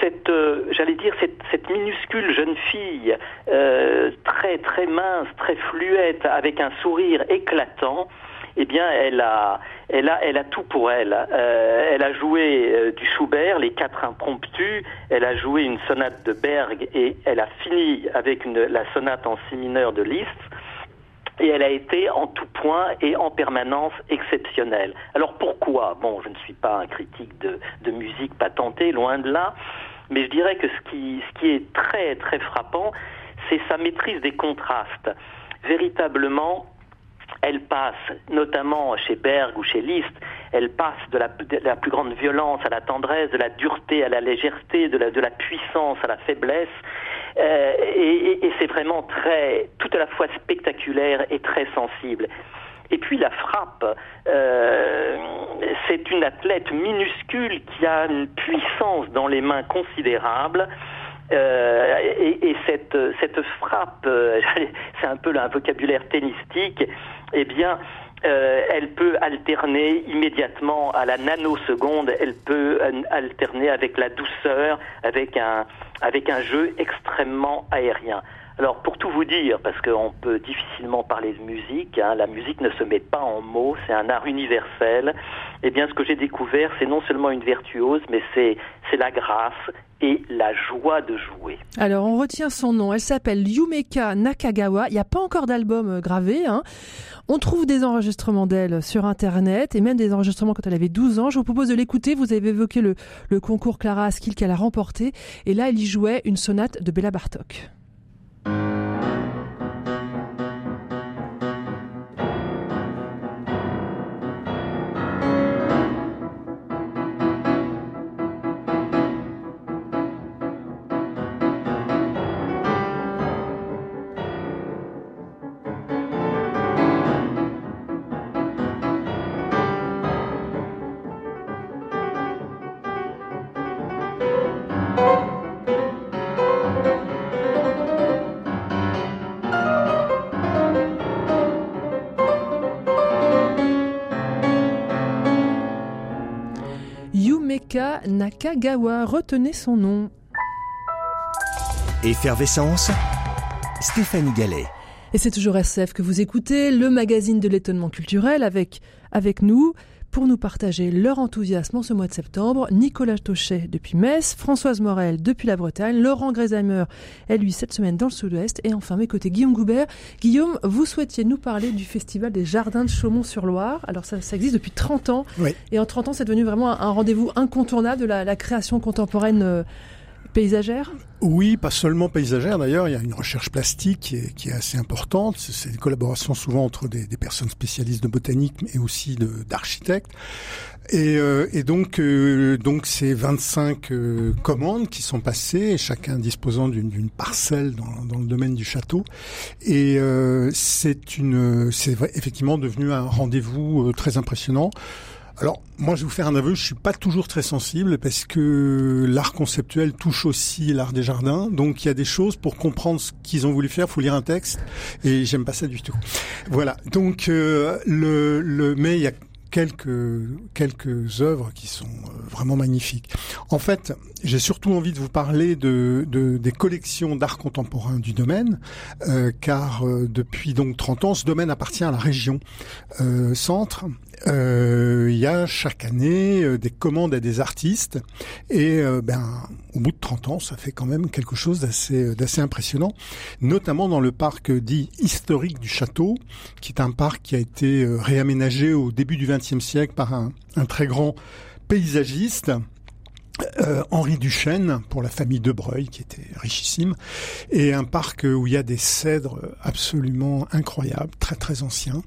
cette, euh, j'allais dire, cette, cette, minuscule jeune fille, euh, très très mince, très fluette, avec un sourire éclatant, eh bien, elle a, elle a, elle a tout pour elle. Euh, elle a joué euh, du Schubert, les quatre impromptus. Elle a joué une sonate de Berg et elle a fini avec la sonate en si mineur de Liszt. Et elle a été en tout point et en permanence exceptionnelle. Alors pourquoi? Bon, je ne suis pas un critique de, de musique patenté, loin de là. Mais je dirais que ce qui, ce qui est très très frappant, c'est sa maîtrise des contrastes. Véritablement, elle passe, notamment chez Berg ou chez Liszt, elle passe de la, plus grande violence à la tendresse, de la dureté à la légèreté, de la, puissance à la faiblesse. Euh, et, c'est vraiment très, tout à la fois spectaculaire et très sensible. Et puis la frappe, euh, c'est une athlète minuscule qui a une puissance dans les mains considérable. Euh, et, et cette, cette frappe, euh, c'est un peu un vocabulaire tennistique, eh bien, euh, elle peut alterner immédiatement à la nanoseconde, elle peut euh, alterner avec la douceur, avec un, avec un jeu extrêmement aérien. Alors pour tout vous dire, parce qu'on peut difficilement parler de musique, hein, la musique ne se met pas en mots, c'est un art universel. Eh bien ce que j'ai découvert, c'est non seulement une virtuose, mais c'est la grâce et la joie de jouer. Alors on retient son nom, elle s'appelle Yumeka Nakagawa, il n'y a pas encore d'album euh, gravé. Hein. On trouve des enregistrements d'elle sur Internet et même des enregistrements quand elle avait 12 ans. Je vous propose de l'écouter. Vous avez évoqué le, le concours Clara Askill qu'elle a remporté. Et là, elle y jouait une sonate de Bella Bartok. thank you Nakagawa, retenez son nom. Effervescence, Stéphanie Gallet. Et c'est toujours SF que vous écoutez, le magazine de l'étonnement culturel avec, avec nous, pour nous partager leur enthousiasme en ce mois de septembre. Nicolas Tauchet depuis Metz, Françoise Morel depuis la Bretagne, Laurent Grésheimer, elle lui cette semaine dans le sud-ouest, et enfin mes côtés Guillaume Goubert. Guillaume, vous souhaitiez nous parler du festival des Jardins de Chaumont-sur-Loire. Alors ça, ça, existe depuis 30 ans, oui. et en 30 ans c'est devenu vraiment un, un rendez-vous incontournable de la, la création contemporaine. Euh, paysagère Oui, pas seulement paysagère d'ailleurs, il y a une recherche plastique qui est, qui est assez importante, c'est des collaborations souvent entre des, des, personnes spécialistes de botanique mais aussi d'architectes. Et, euh, et, donc, euh, donc c'est 25 euh, commandes qui sont passées, chacun disposant d'une parcelle dans, dans, le domaine du château. Et euh, c'est une, c'est effectivement devenu un rendez-vous euh, très impressionnant. Alors, moi, je vais vous faire un aveu, je suis pas toujours très sensible parce que l'art conceptuel touche aussi l'art des jardins. Donc, il y a des choses pour comprendre ce qu'ils ont voulu faire, faut lire un texte et j'aime pas ça du tout. Voilà. Donc, euh, le, le, mais il y a quelques quelques œuvres qui sont vraiment magnifiques. En fait, j'ai surtout envie de vous parler de, de des collections d'art contemporain du domaine, euh, car euh, depuis donc 30 ans, ce domaine appartient à la région euh, Centre. Il y a chaque année des commandes à des artistes, et ben au bout de 30 ans, ça fait quand même quelque chose d'assez d'assez impressionnant, notamment dans le parc dit historique du château, qui est un parc qui a été réaménagé au début du XXe siècle par un, un très grand paysagiste. Euh, Henri Duchesne pour la famille de Breuil qui était richissime et un parc où il y a des cèdres absolument incroyables, très très anciens,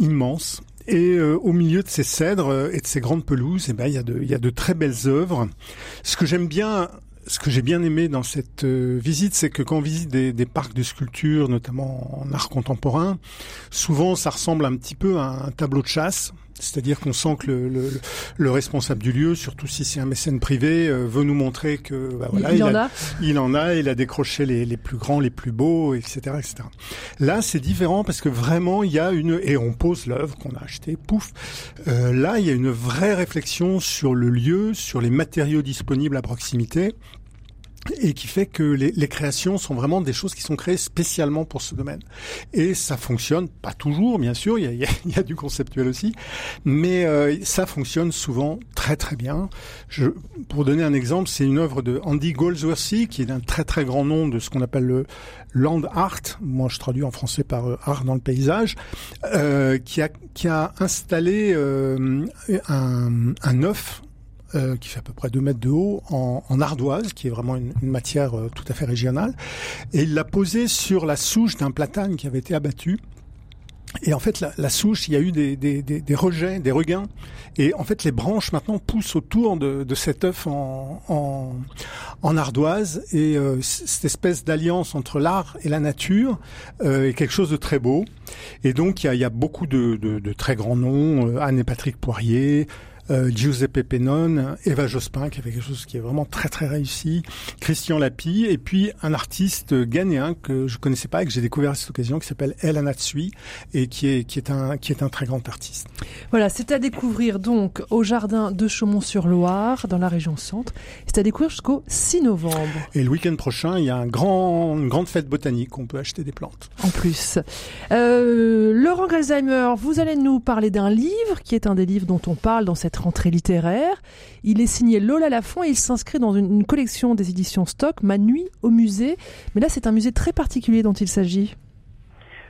immenses. Et euh, au milieu de ces cèdres et de ces grandes pelouses, eh ben, il, y a de, il y a de très belles œuvres. Ce que j'aime bien ce que j'ai bien aimé dans cette euh, visite, c'est que quand on visite des, des, parcs de sculpture, notamment en art contemporain, souvent ça ressemble un petit peu à un tableau de chasse. C'est-à-dire qu'on sent que le, le, le, responsable du lieu, surtout si c'est un mécène privé, euh, veut nous montrer que bah, voilà, il, il, en a, a. il en a, il a décroché les, les plus grands, les plus beaux, etc., etc. Là, c'est différent parce que vraiment, il y a une et on pose l'œuvre qu'on a achetée, pouf. Euh, là, il y a une vraie réflexion sur le lieu, sur les matériaux disponibles à proximité et qui fait que les, créations sont vraiment des choses qui sont créées spécialement pour ce domaine. Et ça fonctionne, pas toujours bien sûr, il y a du conceptuel aussi, mais euh, ça fonctionne souvent très très bien. Je, pour donner un exemple, c'est une œuvre de Andy Goldsworthy, qui est un très très grand nom de ce qu'on appelle le land art, moi je traduis en français par euh, art dans le paysage, euh, qui, a, qui a installé euh, un, un œuf euh, qui fait à peu près 2 mètres de haut, en, en ardoise, qui est vraiment une, une matière euh, tout à fait régionale. Et il l'a posé sur la souche d'un platane qui avait été abattu. Et en fait, la, la, souche, il y a eu des, des, des, des, rejets, des regains. Et en fait, les branches maintenant poussent autour de, de cet œuf en, en, en, ardoise. Et euh, cette espèce d'alliance entre l'art et la nature euh, est quelque chose de très beau. Et donc, il y a, il y a beaucoup de, de, de, très grands noms. Euh, Anne et Patrick Poirier, euh, Giuseppe Pennone, Eva Jospin qui avait quelque chose qui est vraiment très très réussi, Christian Lapie et puis un artiste ghanéen que je connaissais pas et que j'ai découvert à cette occasion qui s'appelle El Anatsui et qui est qui est un qui est un très grand artiste. Voilà, c'est à découvrir donc au jardin de Chaumont-sur-Loire dans la région centre. C'est à découvrir jusqu'au 6 novembre. Et le week-end prochain, il y a un grand une grande fête botanique, on peut acheter des plantes. En plus, euh, Laurent Gresheimer, vous allez nous parler d'un livre qui est un des livres dont on parle dans cette rentrée littéraire. Il est signé Lola Lafont et il s'inscrit dans une, collection des éditions Stock, Ma nuit au musée. Mais là, c'est un musée très particulier dont il s'agit.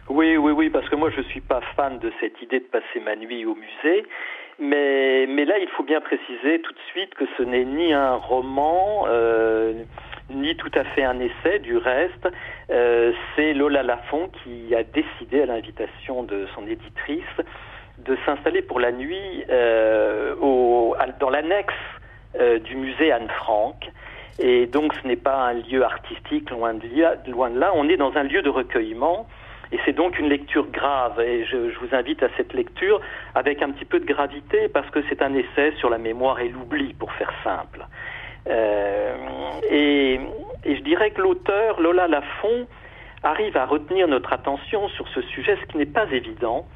Oui, oui, oui, parce que moi, je suis pas fan de cette idée de passer ma nuit au musée. Mais, mais là, il faut bien préciser tout de suite que ce n'est ni un roman, euh, ni tout à fait un essai. Du reste, euh, c'est Lola Lafont qui a décidé, à l'invitation de son éditrice, de s'installer pour la nuit euh, dans l'annexe euh, du musée Anne Frank. Et donc ce n'est pas un lieu artistique, loin de, là, on est dans un lieu de recueillement. Et c'est donc une lecture grave. Et je, je, vous invite à cette lecture avec un petit peu de gravité parce que c'est un essai sur la mémoire et l'oubli, pour faire simple. Euh, et, et je dirais que l'auteur, Lola Lafont, arrive à retenir notre attention sur ce sujet, ce qui n'est pas évident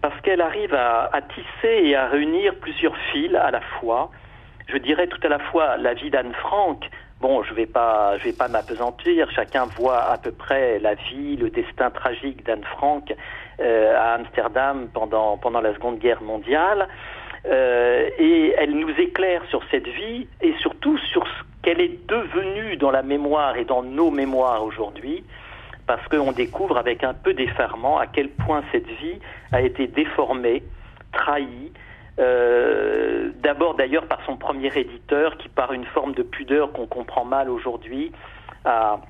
parce qu'elle arrive à, tisser et à réunir plusieurs fils à la fois. Je dirais tout à la fois la vie d'Anne Frank. Bon, je vais pas, je vais pas m'apesantir. Chacun voit à peu près la vie, le destin tragique d'Anne Frank euh, à Amsterdam pendant pendant la Seconde Guerre mondiale. Euh, et elle nous éclaire sur cette vie et surtout sur ce qu'elle est devenue dans la mémoire et dans nos mémoires aujourd'hui parce qu'on découvre avec un peu d'effarement à quel point cette vie a été déformée, trahie, euh, d'abord d'ailleurs par son premier éditeur qui par une forme de pudeur qu'on comprend mal aujourd'hui a,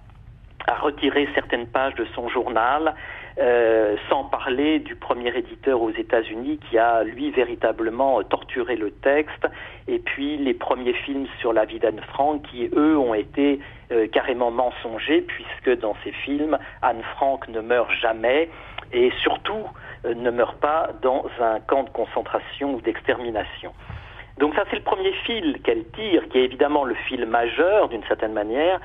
a, retiré certaines pages de son journal, euh, sans parler du premier éditeur aux États-Unis qui a lui véritablement torturé le texte, et puis les premiers films sur la vie d'Anne Frank qui eux ont été euh, carrément mensongers puisque dans ces films Anne Frank ne meurt jamais et surtout euh, ne meurt pas dans un camp de concentration ou d'extermination. Donc ça c'est le premier fil qu'elle tire, qui est évidemment le fil majeur d'une certaine manière,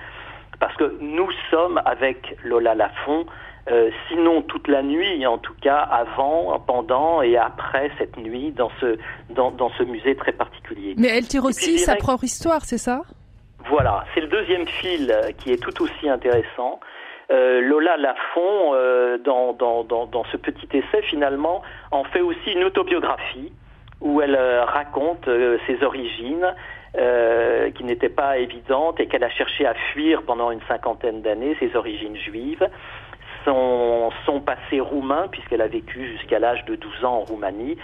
parce que nous sommes avec Lola Lafont euh, sinon toute la nuit, en tout cas avant, pendant et après cette nuit dans ce, dans, dans ce musée très particulier. Mais elle tire aussi sa propre histoire, c'est ça? Voilà, c'est le deuxième fil euh, qui est tout aussi intéressant. Euh, Lola Lafont, euh, dans, dans, dans, dans, ce petit essai, finalement, en fait aussi une autobiographie où elle euh, raconte ses origines, qui n'étaient pas évidentes et qu'elle a cherché à fuir pendant une cinquantaine d'années, ses origines juives son, passé roumain, puisqu'elle a vécu jusqu'à l'âge de 12 ans en Roumanie.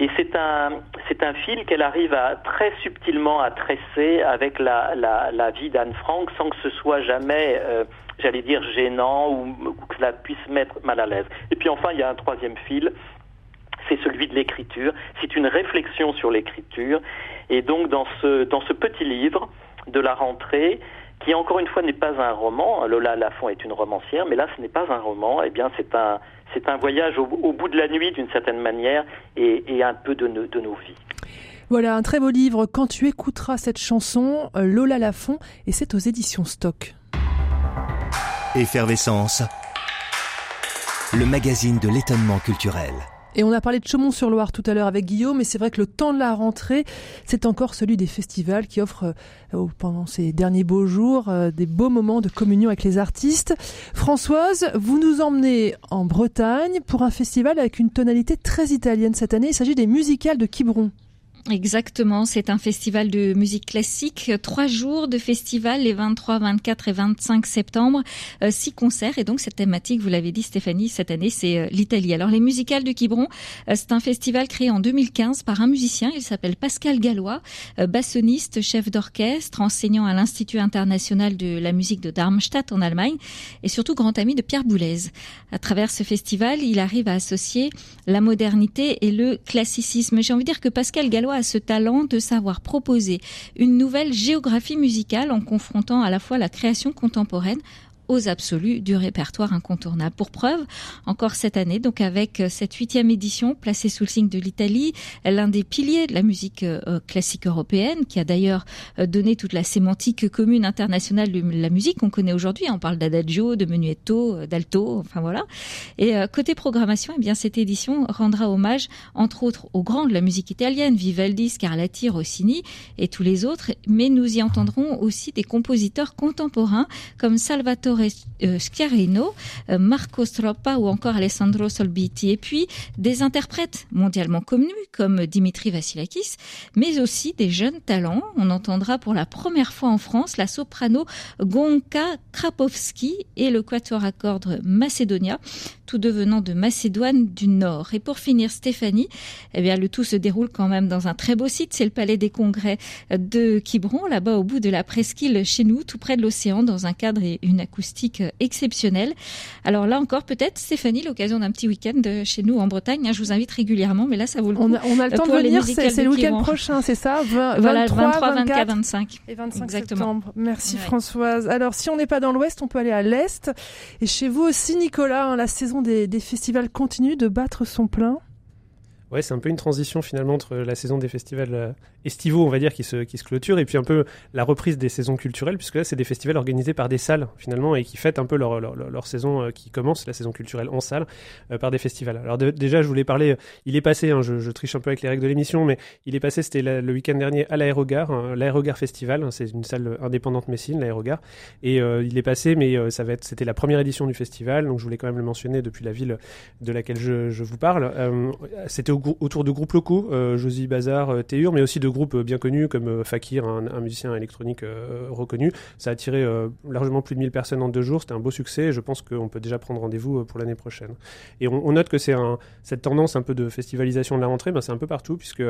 Et c'est un, c'est un fil qu'elle arrive à très subtilement à tresser avec la, la, la vie d'Anne Frank sans que ce soit jamais, euh, j'allais dire, gênant ou, ou que cela puisse mettre mal à l'aise. Et puis enfin, il y a un troisième fil, c'est celui de l'écriture. C'est une réflexion sur l'écriture. Et donc, dans ce, dans ce petit livre de la rentrée, qui encore une fois n'est pas un roman. Lola Lafont est une romancière, mais là ce n'est pas un roman. Eh bien, c'est un c'est un voyage au, au, bout de la nuit d'une certaine manière et, et un peu de, no, de, nos vies. Voilà un très beau livre. Quand tu écouteras cette chanson, Lola Lafont, et c'est aux éditions Stock. Effervescence, le magazine de l'étonnement culturel. Et on a parlé de Chaumont-sur-Loire tout à l'heure avec Guillaume, mais c'est vrai que le temps de la rentrée, c'est encore celui des festivals qui offrent euh, pendant ces derniers beaux jours euh, des beaux moments de communion avec les artistes. Françoise, vous nous emmenez en Bretagne pour un festival avec une tonalité très italienne cette année. Il s'agit des musicales de Quiberon. Exactement, c'est un festival de musique classique, trois jours de festival les 23, 24 et 25 septembre, euh, six concerts et donc cette thématique, vous l'avez dit Stéphanie, cette année c'est euh, l'Italie. Alors les musicales de Quiberon, euh, c'est un festival créé en 2015 par un musicien, il s'appelle Pascal Gallois, bassoniste, chef d'orchestre, enseignant à l'Institut international de la musique de Darmstadt en Allemagne et surtout grand ami de Pierre Boulez. À travers ce festival, il arrive à associer la modernité et le classicisme. J'ai envie de dire que Pascal Gallois a ce talent de savoir proposer une nouvelle géographie musicale en confrontant à la fois la création contemporaine aux absolus du répertoire incontournable. Pour preuve, encore cette année, donc avec euh, cette huitième édition placée sous le signe de l'Italie, l'un des piliers de la musique euh, classique européenne, qui a d'ailleurs euh, donné toute la sémantique commune internationale de la musique qu'on connaît aujourd'hui. On parle d'adagio, de menuetto, d'alto, enfin voilà. Et côté programmation, eh bien cette édition rendra hommage, entre autres, aux grands de la musique italienne, Vivaldi, Scarlatti, Rossini et tous les autres, mais nous y entendrons aussi des compositeurs contemporains comme Salvatore euh, Schiarino, euh, Marco Stroppa ou encore Alessandro Solbiti. Et puis des interprètes mondialement connus comme Dimitri Vassilakis, mais aussi des jeunes talents. On entendra pour la première fois en France la soprano Gonka Krapovski et le quatuor à cordes Macedonia, tout devenant de Macédoine du Nord. Et pour finir, Stéphanie, eh bien, le tout se déroule quand même dans un très beau site, c'est le Palais des Congrès de Quiberon, là-bas au bout de la presqu'île chez nous, tout près de l'océan, dans un cadre et une acoustique exceptionnelle. Alors là encore, peut-être, Stéphanie, l'occasion d'un petit week-end chez nous en Bretagne. Hein, je vous invite régulièrement, mais là, ça vaut le coup. On a, on a le temps de venir, c'est le week-end prochain, c'est ça? 20, Voilà, 23, 24, 25. Et 25 septembre. Merci Françoise. Alors, si on n'est pas dans l'Ouest, on peut aller à l'Est. Et chez vous aussi, Nicolas, hein, la saison des, festivals continue de battre son plein. Ouais, c'est un peu une transition finalement entre la saison des festivals euh, estivaux, on va dire, qui se, qui se clôture, et puis un peu la reprise des saisons culturelles, puisque là, c'est des festivals organisés par des salles finalement, et qui fêtent un peu leur, leur, leur, saison euh, qui commence, la saison culturelle en salle, euh, par des festivals. Alors déjà, je voulais parler, il est passé, hein, je, je, triche un peu avec les règles de l'émission, mais il est passé, c'était le week-end dernier à l'Aérogare, hein, l'Aérogare Festival, hein, c'est une salle indépendante messine, l'Aérogare, et il est passé, mais ça va être, c'était la première édition du festival, donc je voulais quand même le mentionner depuis la ville de laquelle je, je vous parle. c'était au autour de groupes locaux, euh, Josie Bazar, euh, Théur, mais aussi de groupes euh, bien connus comme Fakir, un, musicien électronique reconnu. Ça a attiré largement plus de 1000 personnes en deux jours. C'était un beau succès et je pense qu'on peut déjà prendre rendez-vous pour l'année prochaine. Et on, note que c'est cette tendance un peu de festivalisation de la rentrée, ben c'est un peu partout, puisque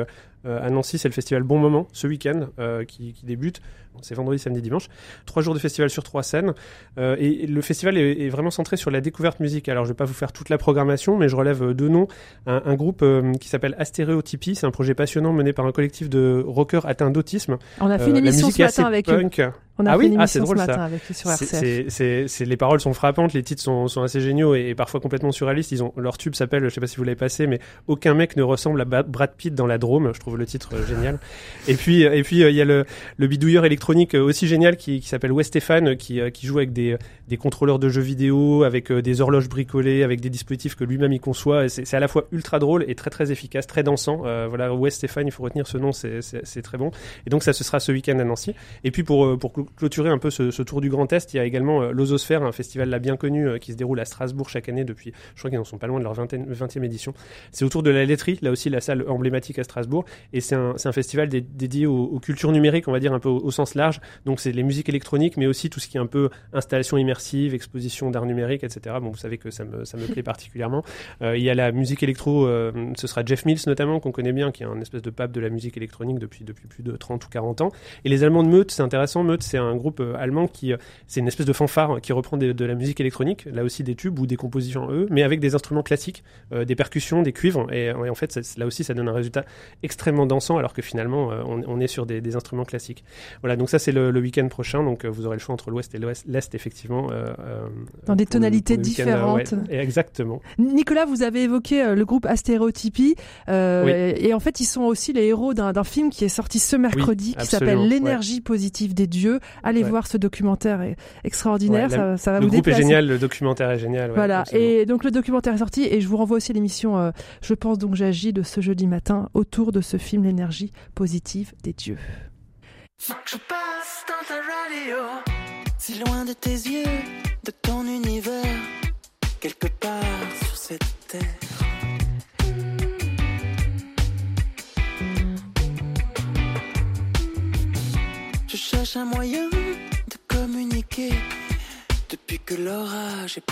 à Nancy, c'est le festival Bon Moment ce week-end qui, débute. C'est vendredi, samedi, dimanche. Trois jours de festival sur trois scènes. et le festival est, vraiment centré sur la découverte musicale. Alors, je ne vais pas vous faire toute la programmation, mais je relève deux noms. Un, un groupe qui s'appelle Astéréotypie. C'est un projet passionnant mené par un collectif de rockers atteints d'autisme. On a fait une euh, émission ce matin avec punk. eux. On a ah fait oui, une ah, c'est drôle ce matin ça. Avec sur RCF. C'est, les paroles sont frappantes, les titres sont, sont assez géniaux et, parfois complètement surréalistes. Ils ont leur tube s'appelle, je sais pas si vous l'avez passé, mais aucun mec ne ressemble à Brad Pitt dans la Drôme. Je trouve le titre euh, génial. Et puis et puis euh, il y a le, le bidouilleur électronique aussi génial qui, qui s'appelle West Stéphane qui, qui joue avec des, des contrôleurs de jeux vidéo, avec des horloges bricolées, avec des dispositifs que lui-même il conçoit. C'est, à la fois ultra drôle et très très efficace, très dansant. Euh, voilà, West Stéphane, il faut retenir ce nom, c'est très bon. Et donc ça, ce sera ce week-end à Nancy. Et puis pour, euh, pour clôturer un peu ce, tour du Grand Est, il y a également euh, l'Ososphère, un festival là bien connu qui se déroule à Strasbourg chaque année depuis, je crois qu'ils en sont pas loin de leur 20e, édition. C'est autour de la laiterie, là aussi la salle emblématique à Strasbourg. Et c'est un, festival dédié aux, cultures numériques, on va dire un peu au, sens large. Donc c'est les musiques électroniques, mais aussi tout ce qui est un peu installation immersive, exposition d'art numérique, etc. Bon, vous savez que ça me, plaît particulièrement. il y a la musique électro, ce sera Jeff Mills notamment, qu'on connaît bien, qui est un espèce de pape de la musique électronique depuis, depuis plus de 30 ou 40 ans. Et les Allemands de Meute, c'est intéressant. Meute, c'est un groupe euh, allemand qui, euh, c'est une espèce de fanfare qui reprend de la musique électronique, là aussi des tubes ou des compositions eux, mais avec des instruments classiques, euh, des percussions, des cuivres. Et, en fait, là aussi, ça donne un résultat extrêmement dansant, alors que finalement, on, est sur des, instruments classiques. Voilà, donc ça, c'est le, week-end prochain. Donc vous aurez le choix entre l'ouest et l'est, effectivement. Dans des tonalités différentes. exactement. Nicolas, vous avez évoqué le groupe Astéréotypie. Et en fait, ils sont aussi les héros d'un film qui est sorti ce mercredi qui s'appelle L'énergie positive des dieux. Allez voir ce documentaire est extraordinaire, ça, ça, va le vous groupe est génial, le documentaire est génial. voilà, et donc le documentaire est sorti et je vous renvoie aussi l'émission euh, Je pense donc j'agis de ce jeudi matin autour de ce film L'énergie positive des dieux. Faut que je passe dans ta radio, si loin de tes yeux, de ton univers, quelque part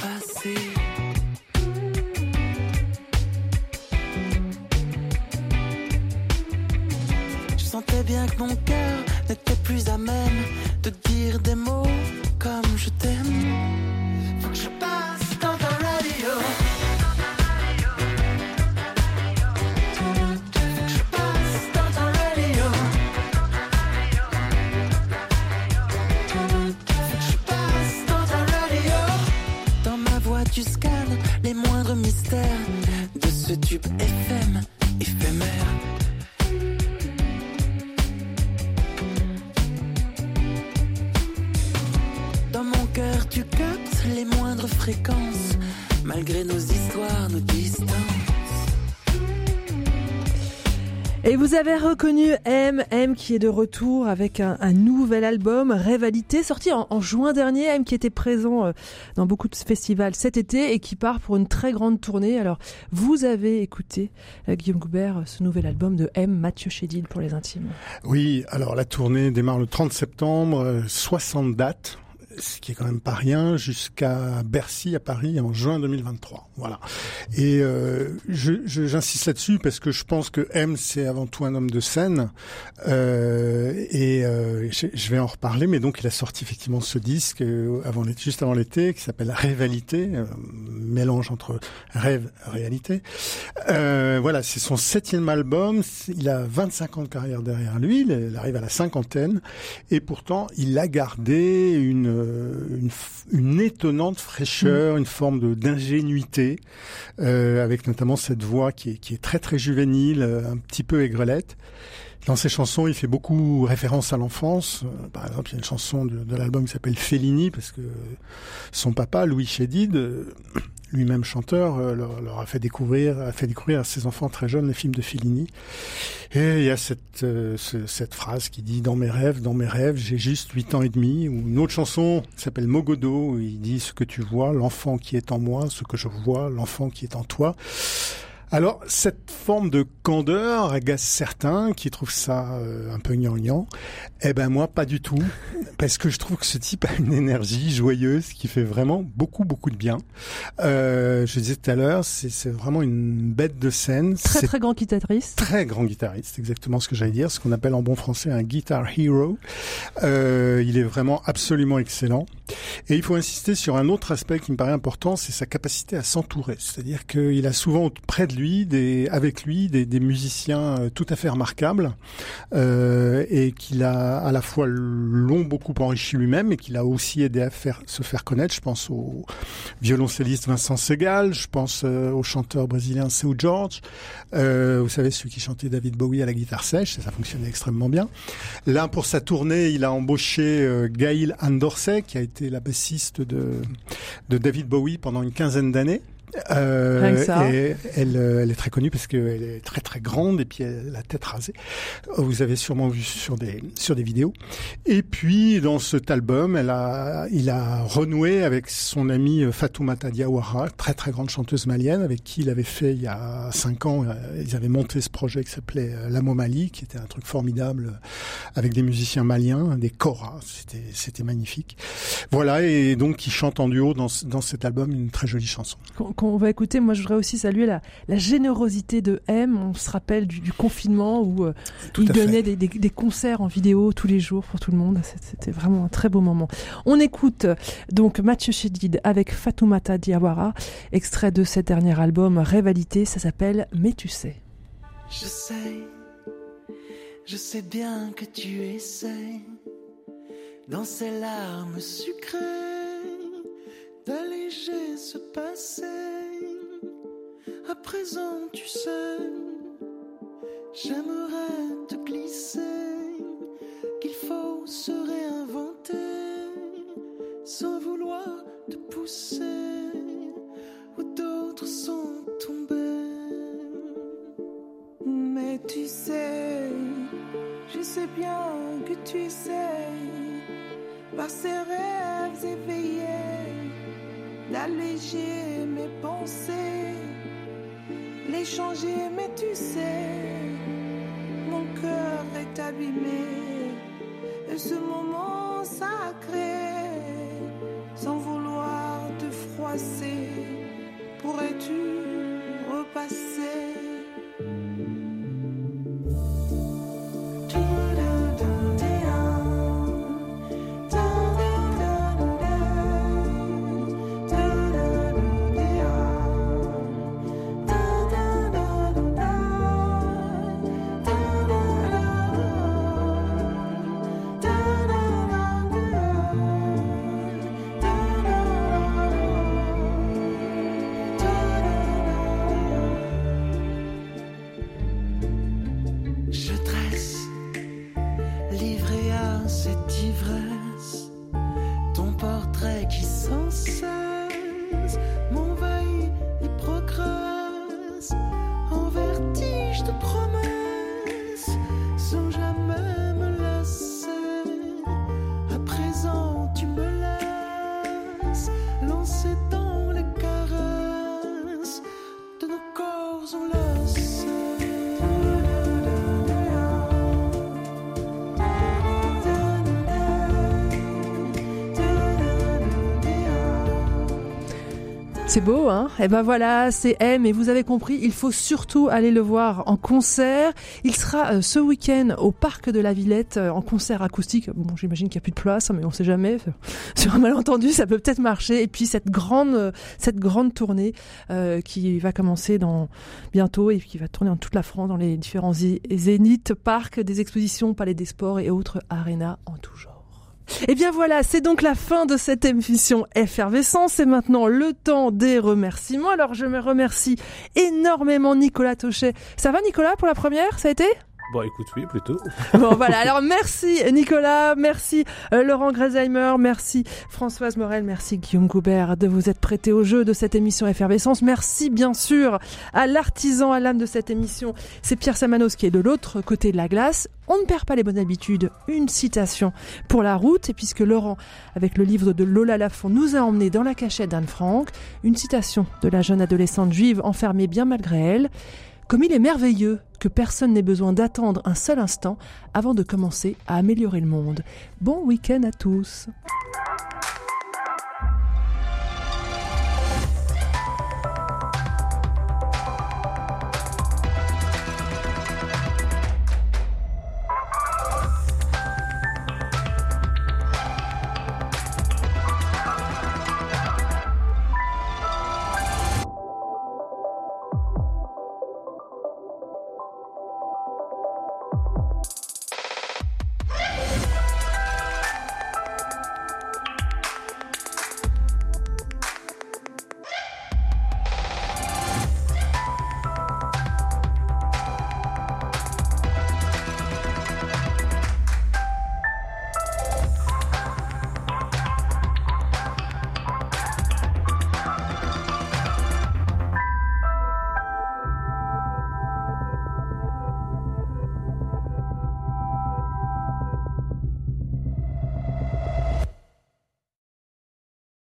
l'orage est Et vous avez reconnu M, M qui est de retour avec un, nouvel album, Rivalité, sorti en, juin dernier. M qui était présent euh, dans beaucoup de festivals cet été et qui part pour une très grande tournée. Alors, vous avez écouté, euh, Guillaume Goubert, ce nouvel album de M, Mathieu Chédid pour les intimes. Oui, alors la tournée démarre le 30 septembre, euh, 60 dates ce qui est quand même pas rien, jusqu'à Bercy à Paris en juin 2023. Voilà. Et euh, j'insiste là-dessus parce que je pense que M c'est avant tout un homme de scène euh, et euh, je, vais en reparler. Mais donc il a sorti effectivement ce disque euh, avant l'été, juste avant l'été, qui s'appelle Rivalité, euh, mélange entre rêve réalité. Euh, voilà, c'est son septième album. Il a 25 ans de carrière derrière lui. Il arrive à la cinquantaine et pourtant il a gardé une une, f- une étonnante fraîcheur, une forme d'ingénuité, euh, avec notamment cette voix qui est, qui est très très juvénile, euh, un petit peu aigrelette. Dans ses chansons, il fait beaucoup référence à l'enfance. Euh, Par exemple, il y a une chanson de, de l'album qui s'appelle Fellini, parce que son papa, Louis Chédid, euh, lui-même chanteur, euh, leur, a fait découvrir, a fait découvrir à ses enfants très jeunes les films de Fellini. Et il y a cette, euh, ce- cette phrase qui dit dans mes rêves, dans mes rêves, j'ai juste 8 ans et demi. Ou une autre chanson s'appelle Mogodo, où il dit ce que tu vois, l'enfant qui est en moi, ce que je vois, l'enfant qui est en toi. Alors, cette forme de candeur agace certains qui trouvent ça euh, un peu gnangnan. Eh ben moi, pas du tout, parce que je trouve que ce type a une énergie joyeuse qui fait vraiment beaucoup, beaucoup de bien. Euh, je disais tout à l'heure, c'est c'est vraiment une bête de scène. Très C'est très grand guitariste. Très grand guitariste, exactement ce que j'allais dire, ce qu'on appelle en bon français un guitar hero. Euh, il est vraiment absolument excellent. Et il faut insister sur un autre aspect qui me paraît important, c'est sa capacité à s'entourer. C'est-à-dire qu'il a souvent près de lui, avec lui, des, musiciens euh, tout à fait remarquables, euh, et qu'il a à la fois l'ont beaucoup enrichi lui-même, et qu'il a aussi aidé à se faire connaître. Je pense au violoncelliste Vincent Segal, je pense euh, au chanteur brésilien Seu George, vous savez celui qui chantait David Bowie à la guitare sèche, ça, fonctionnait extrêmement bien. Là, pour sa tournée, il a embauché euh, Gail Andorsey, qui a été la bassiste de David Bowie pendant une quinzaine d'années. Euh, Rien que ça. et elle, euh, elle est très connue parce qu'elle est très très grande et puis elle a la tête rasée. Vous avez sûrement vu sur des sur des vidéos. Et puis dans cet album, elle a, il a renoué avec son amie euh, Fatoumata Diawara, très très grande chanteuse malienne, avec qui il avait fait il y a cinq ans, euh, ils avaient monté ce projet qui s'appelait L'Amo Mali, qui était un truc formidable avec des musiciens maliens, des choras, c'était c'était magnifique. Voilà et donc il chante en duo dans dans cet album une très jolie chanson. Qu'on va écouter, moi je voudrais aussi saluer la, la générosité de M. On se rappelle du, du confinement où euh, il donnait des, des- des concerts en vidéo tous les jours pour tout le monde. C'était vraiment un très beau moment. On écoute donc Mathieu Chédid avec Fatoumata Diawara, extrait de cet dernier album Rivalité, ça s'appelle Mais tu sais. Je sais, je sais bien que tu essaies dans ces larmes sucrées d'alléger ce passé. À présent, tu sais, j'aimerais te glisser qu'il faut se réinventer sans vouloir te pousser où d'autres sont tombés. Mais tu sais, je sais bien que tu sais, par ces rêves éveillés, d'alléger mes pensées, les changer, mais tu sais, mon cœur est abîmé, et ce monde sacré, sans vouloir te froisser, pourrais-tu C'est beau, hein Et ben voilà, c'est M et vous avez compris, il faut surtout aller le voir en concert. Il sera euh, ce week-end au Parc de la Villette euh, en concert acoustique. Bon, j'imagine qu'il n'y a plus de place, hein, mais on sait jamais. Sur un malentendu, ça peut peut-être marcher. Et puis cette grande, euh, cette grande tournée qui va commencer bientôt et qui va tourner dans toute la France, dans les différents zé- zéniths, parcs, des expositions, palais des sports et autres arénas en tout genre. Eh bien voilà, c'est donc la fin de cette émission Effervescence. C'est maintenant le temps des remerciements. Alors je me remercie énormément Nicolas Tochet. Ça va Nicolas pour la première Ça a été? Bon, écoute, oui, plutôt. Bon voilà, alors merci Nicolas, merci euh, Laurent Gresheimer, merci Françoise Morel, merci Guillaume Goubert de vous être prêté au jeu de cette émission Effervescence. Merci bien sûr à l'artisan à l'âme de cette émission, c'est Pierre Samanos qui est de l'autre côté de la glace. On ne perd pas les bonnes habitudes, une citation pour la route, puisque Laurent, avec le livre de Lola Lafont, nous a emmenés dans la cachette d'Anne Frank, une citation de la jeune adolescente juive enfermée bien malgré elle. Comme il est merveilleux que personne n'ait besoin d'attendre un seul instant avant de commencer à améliorer le monde. Bon week-end à tous.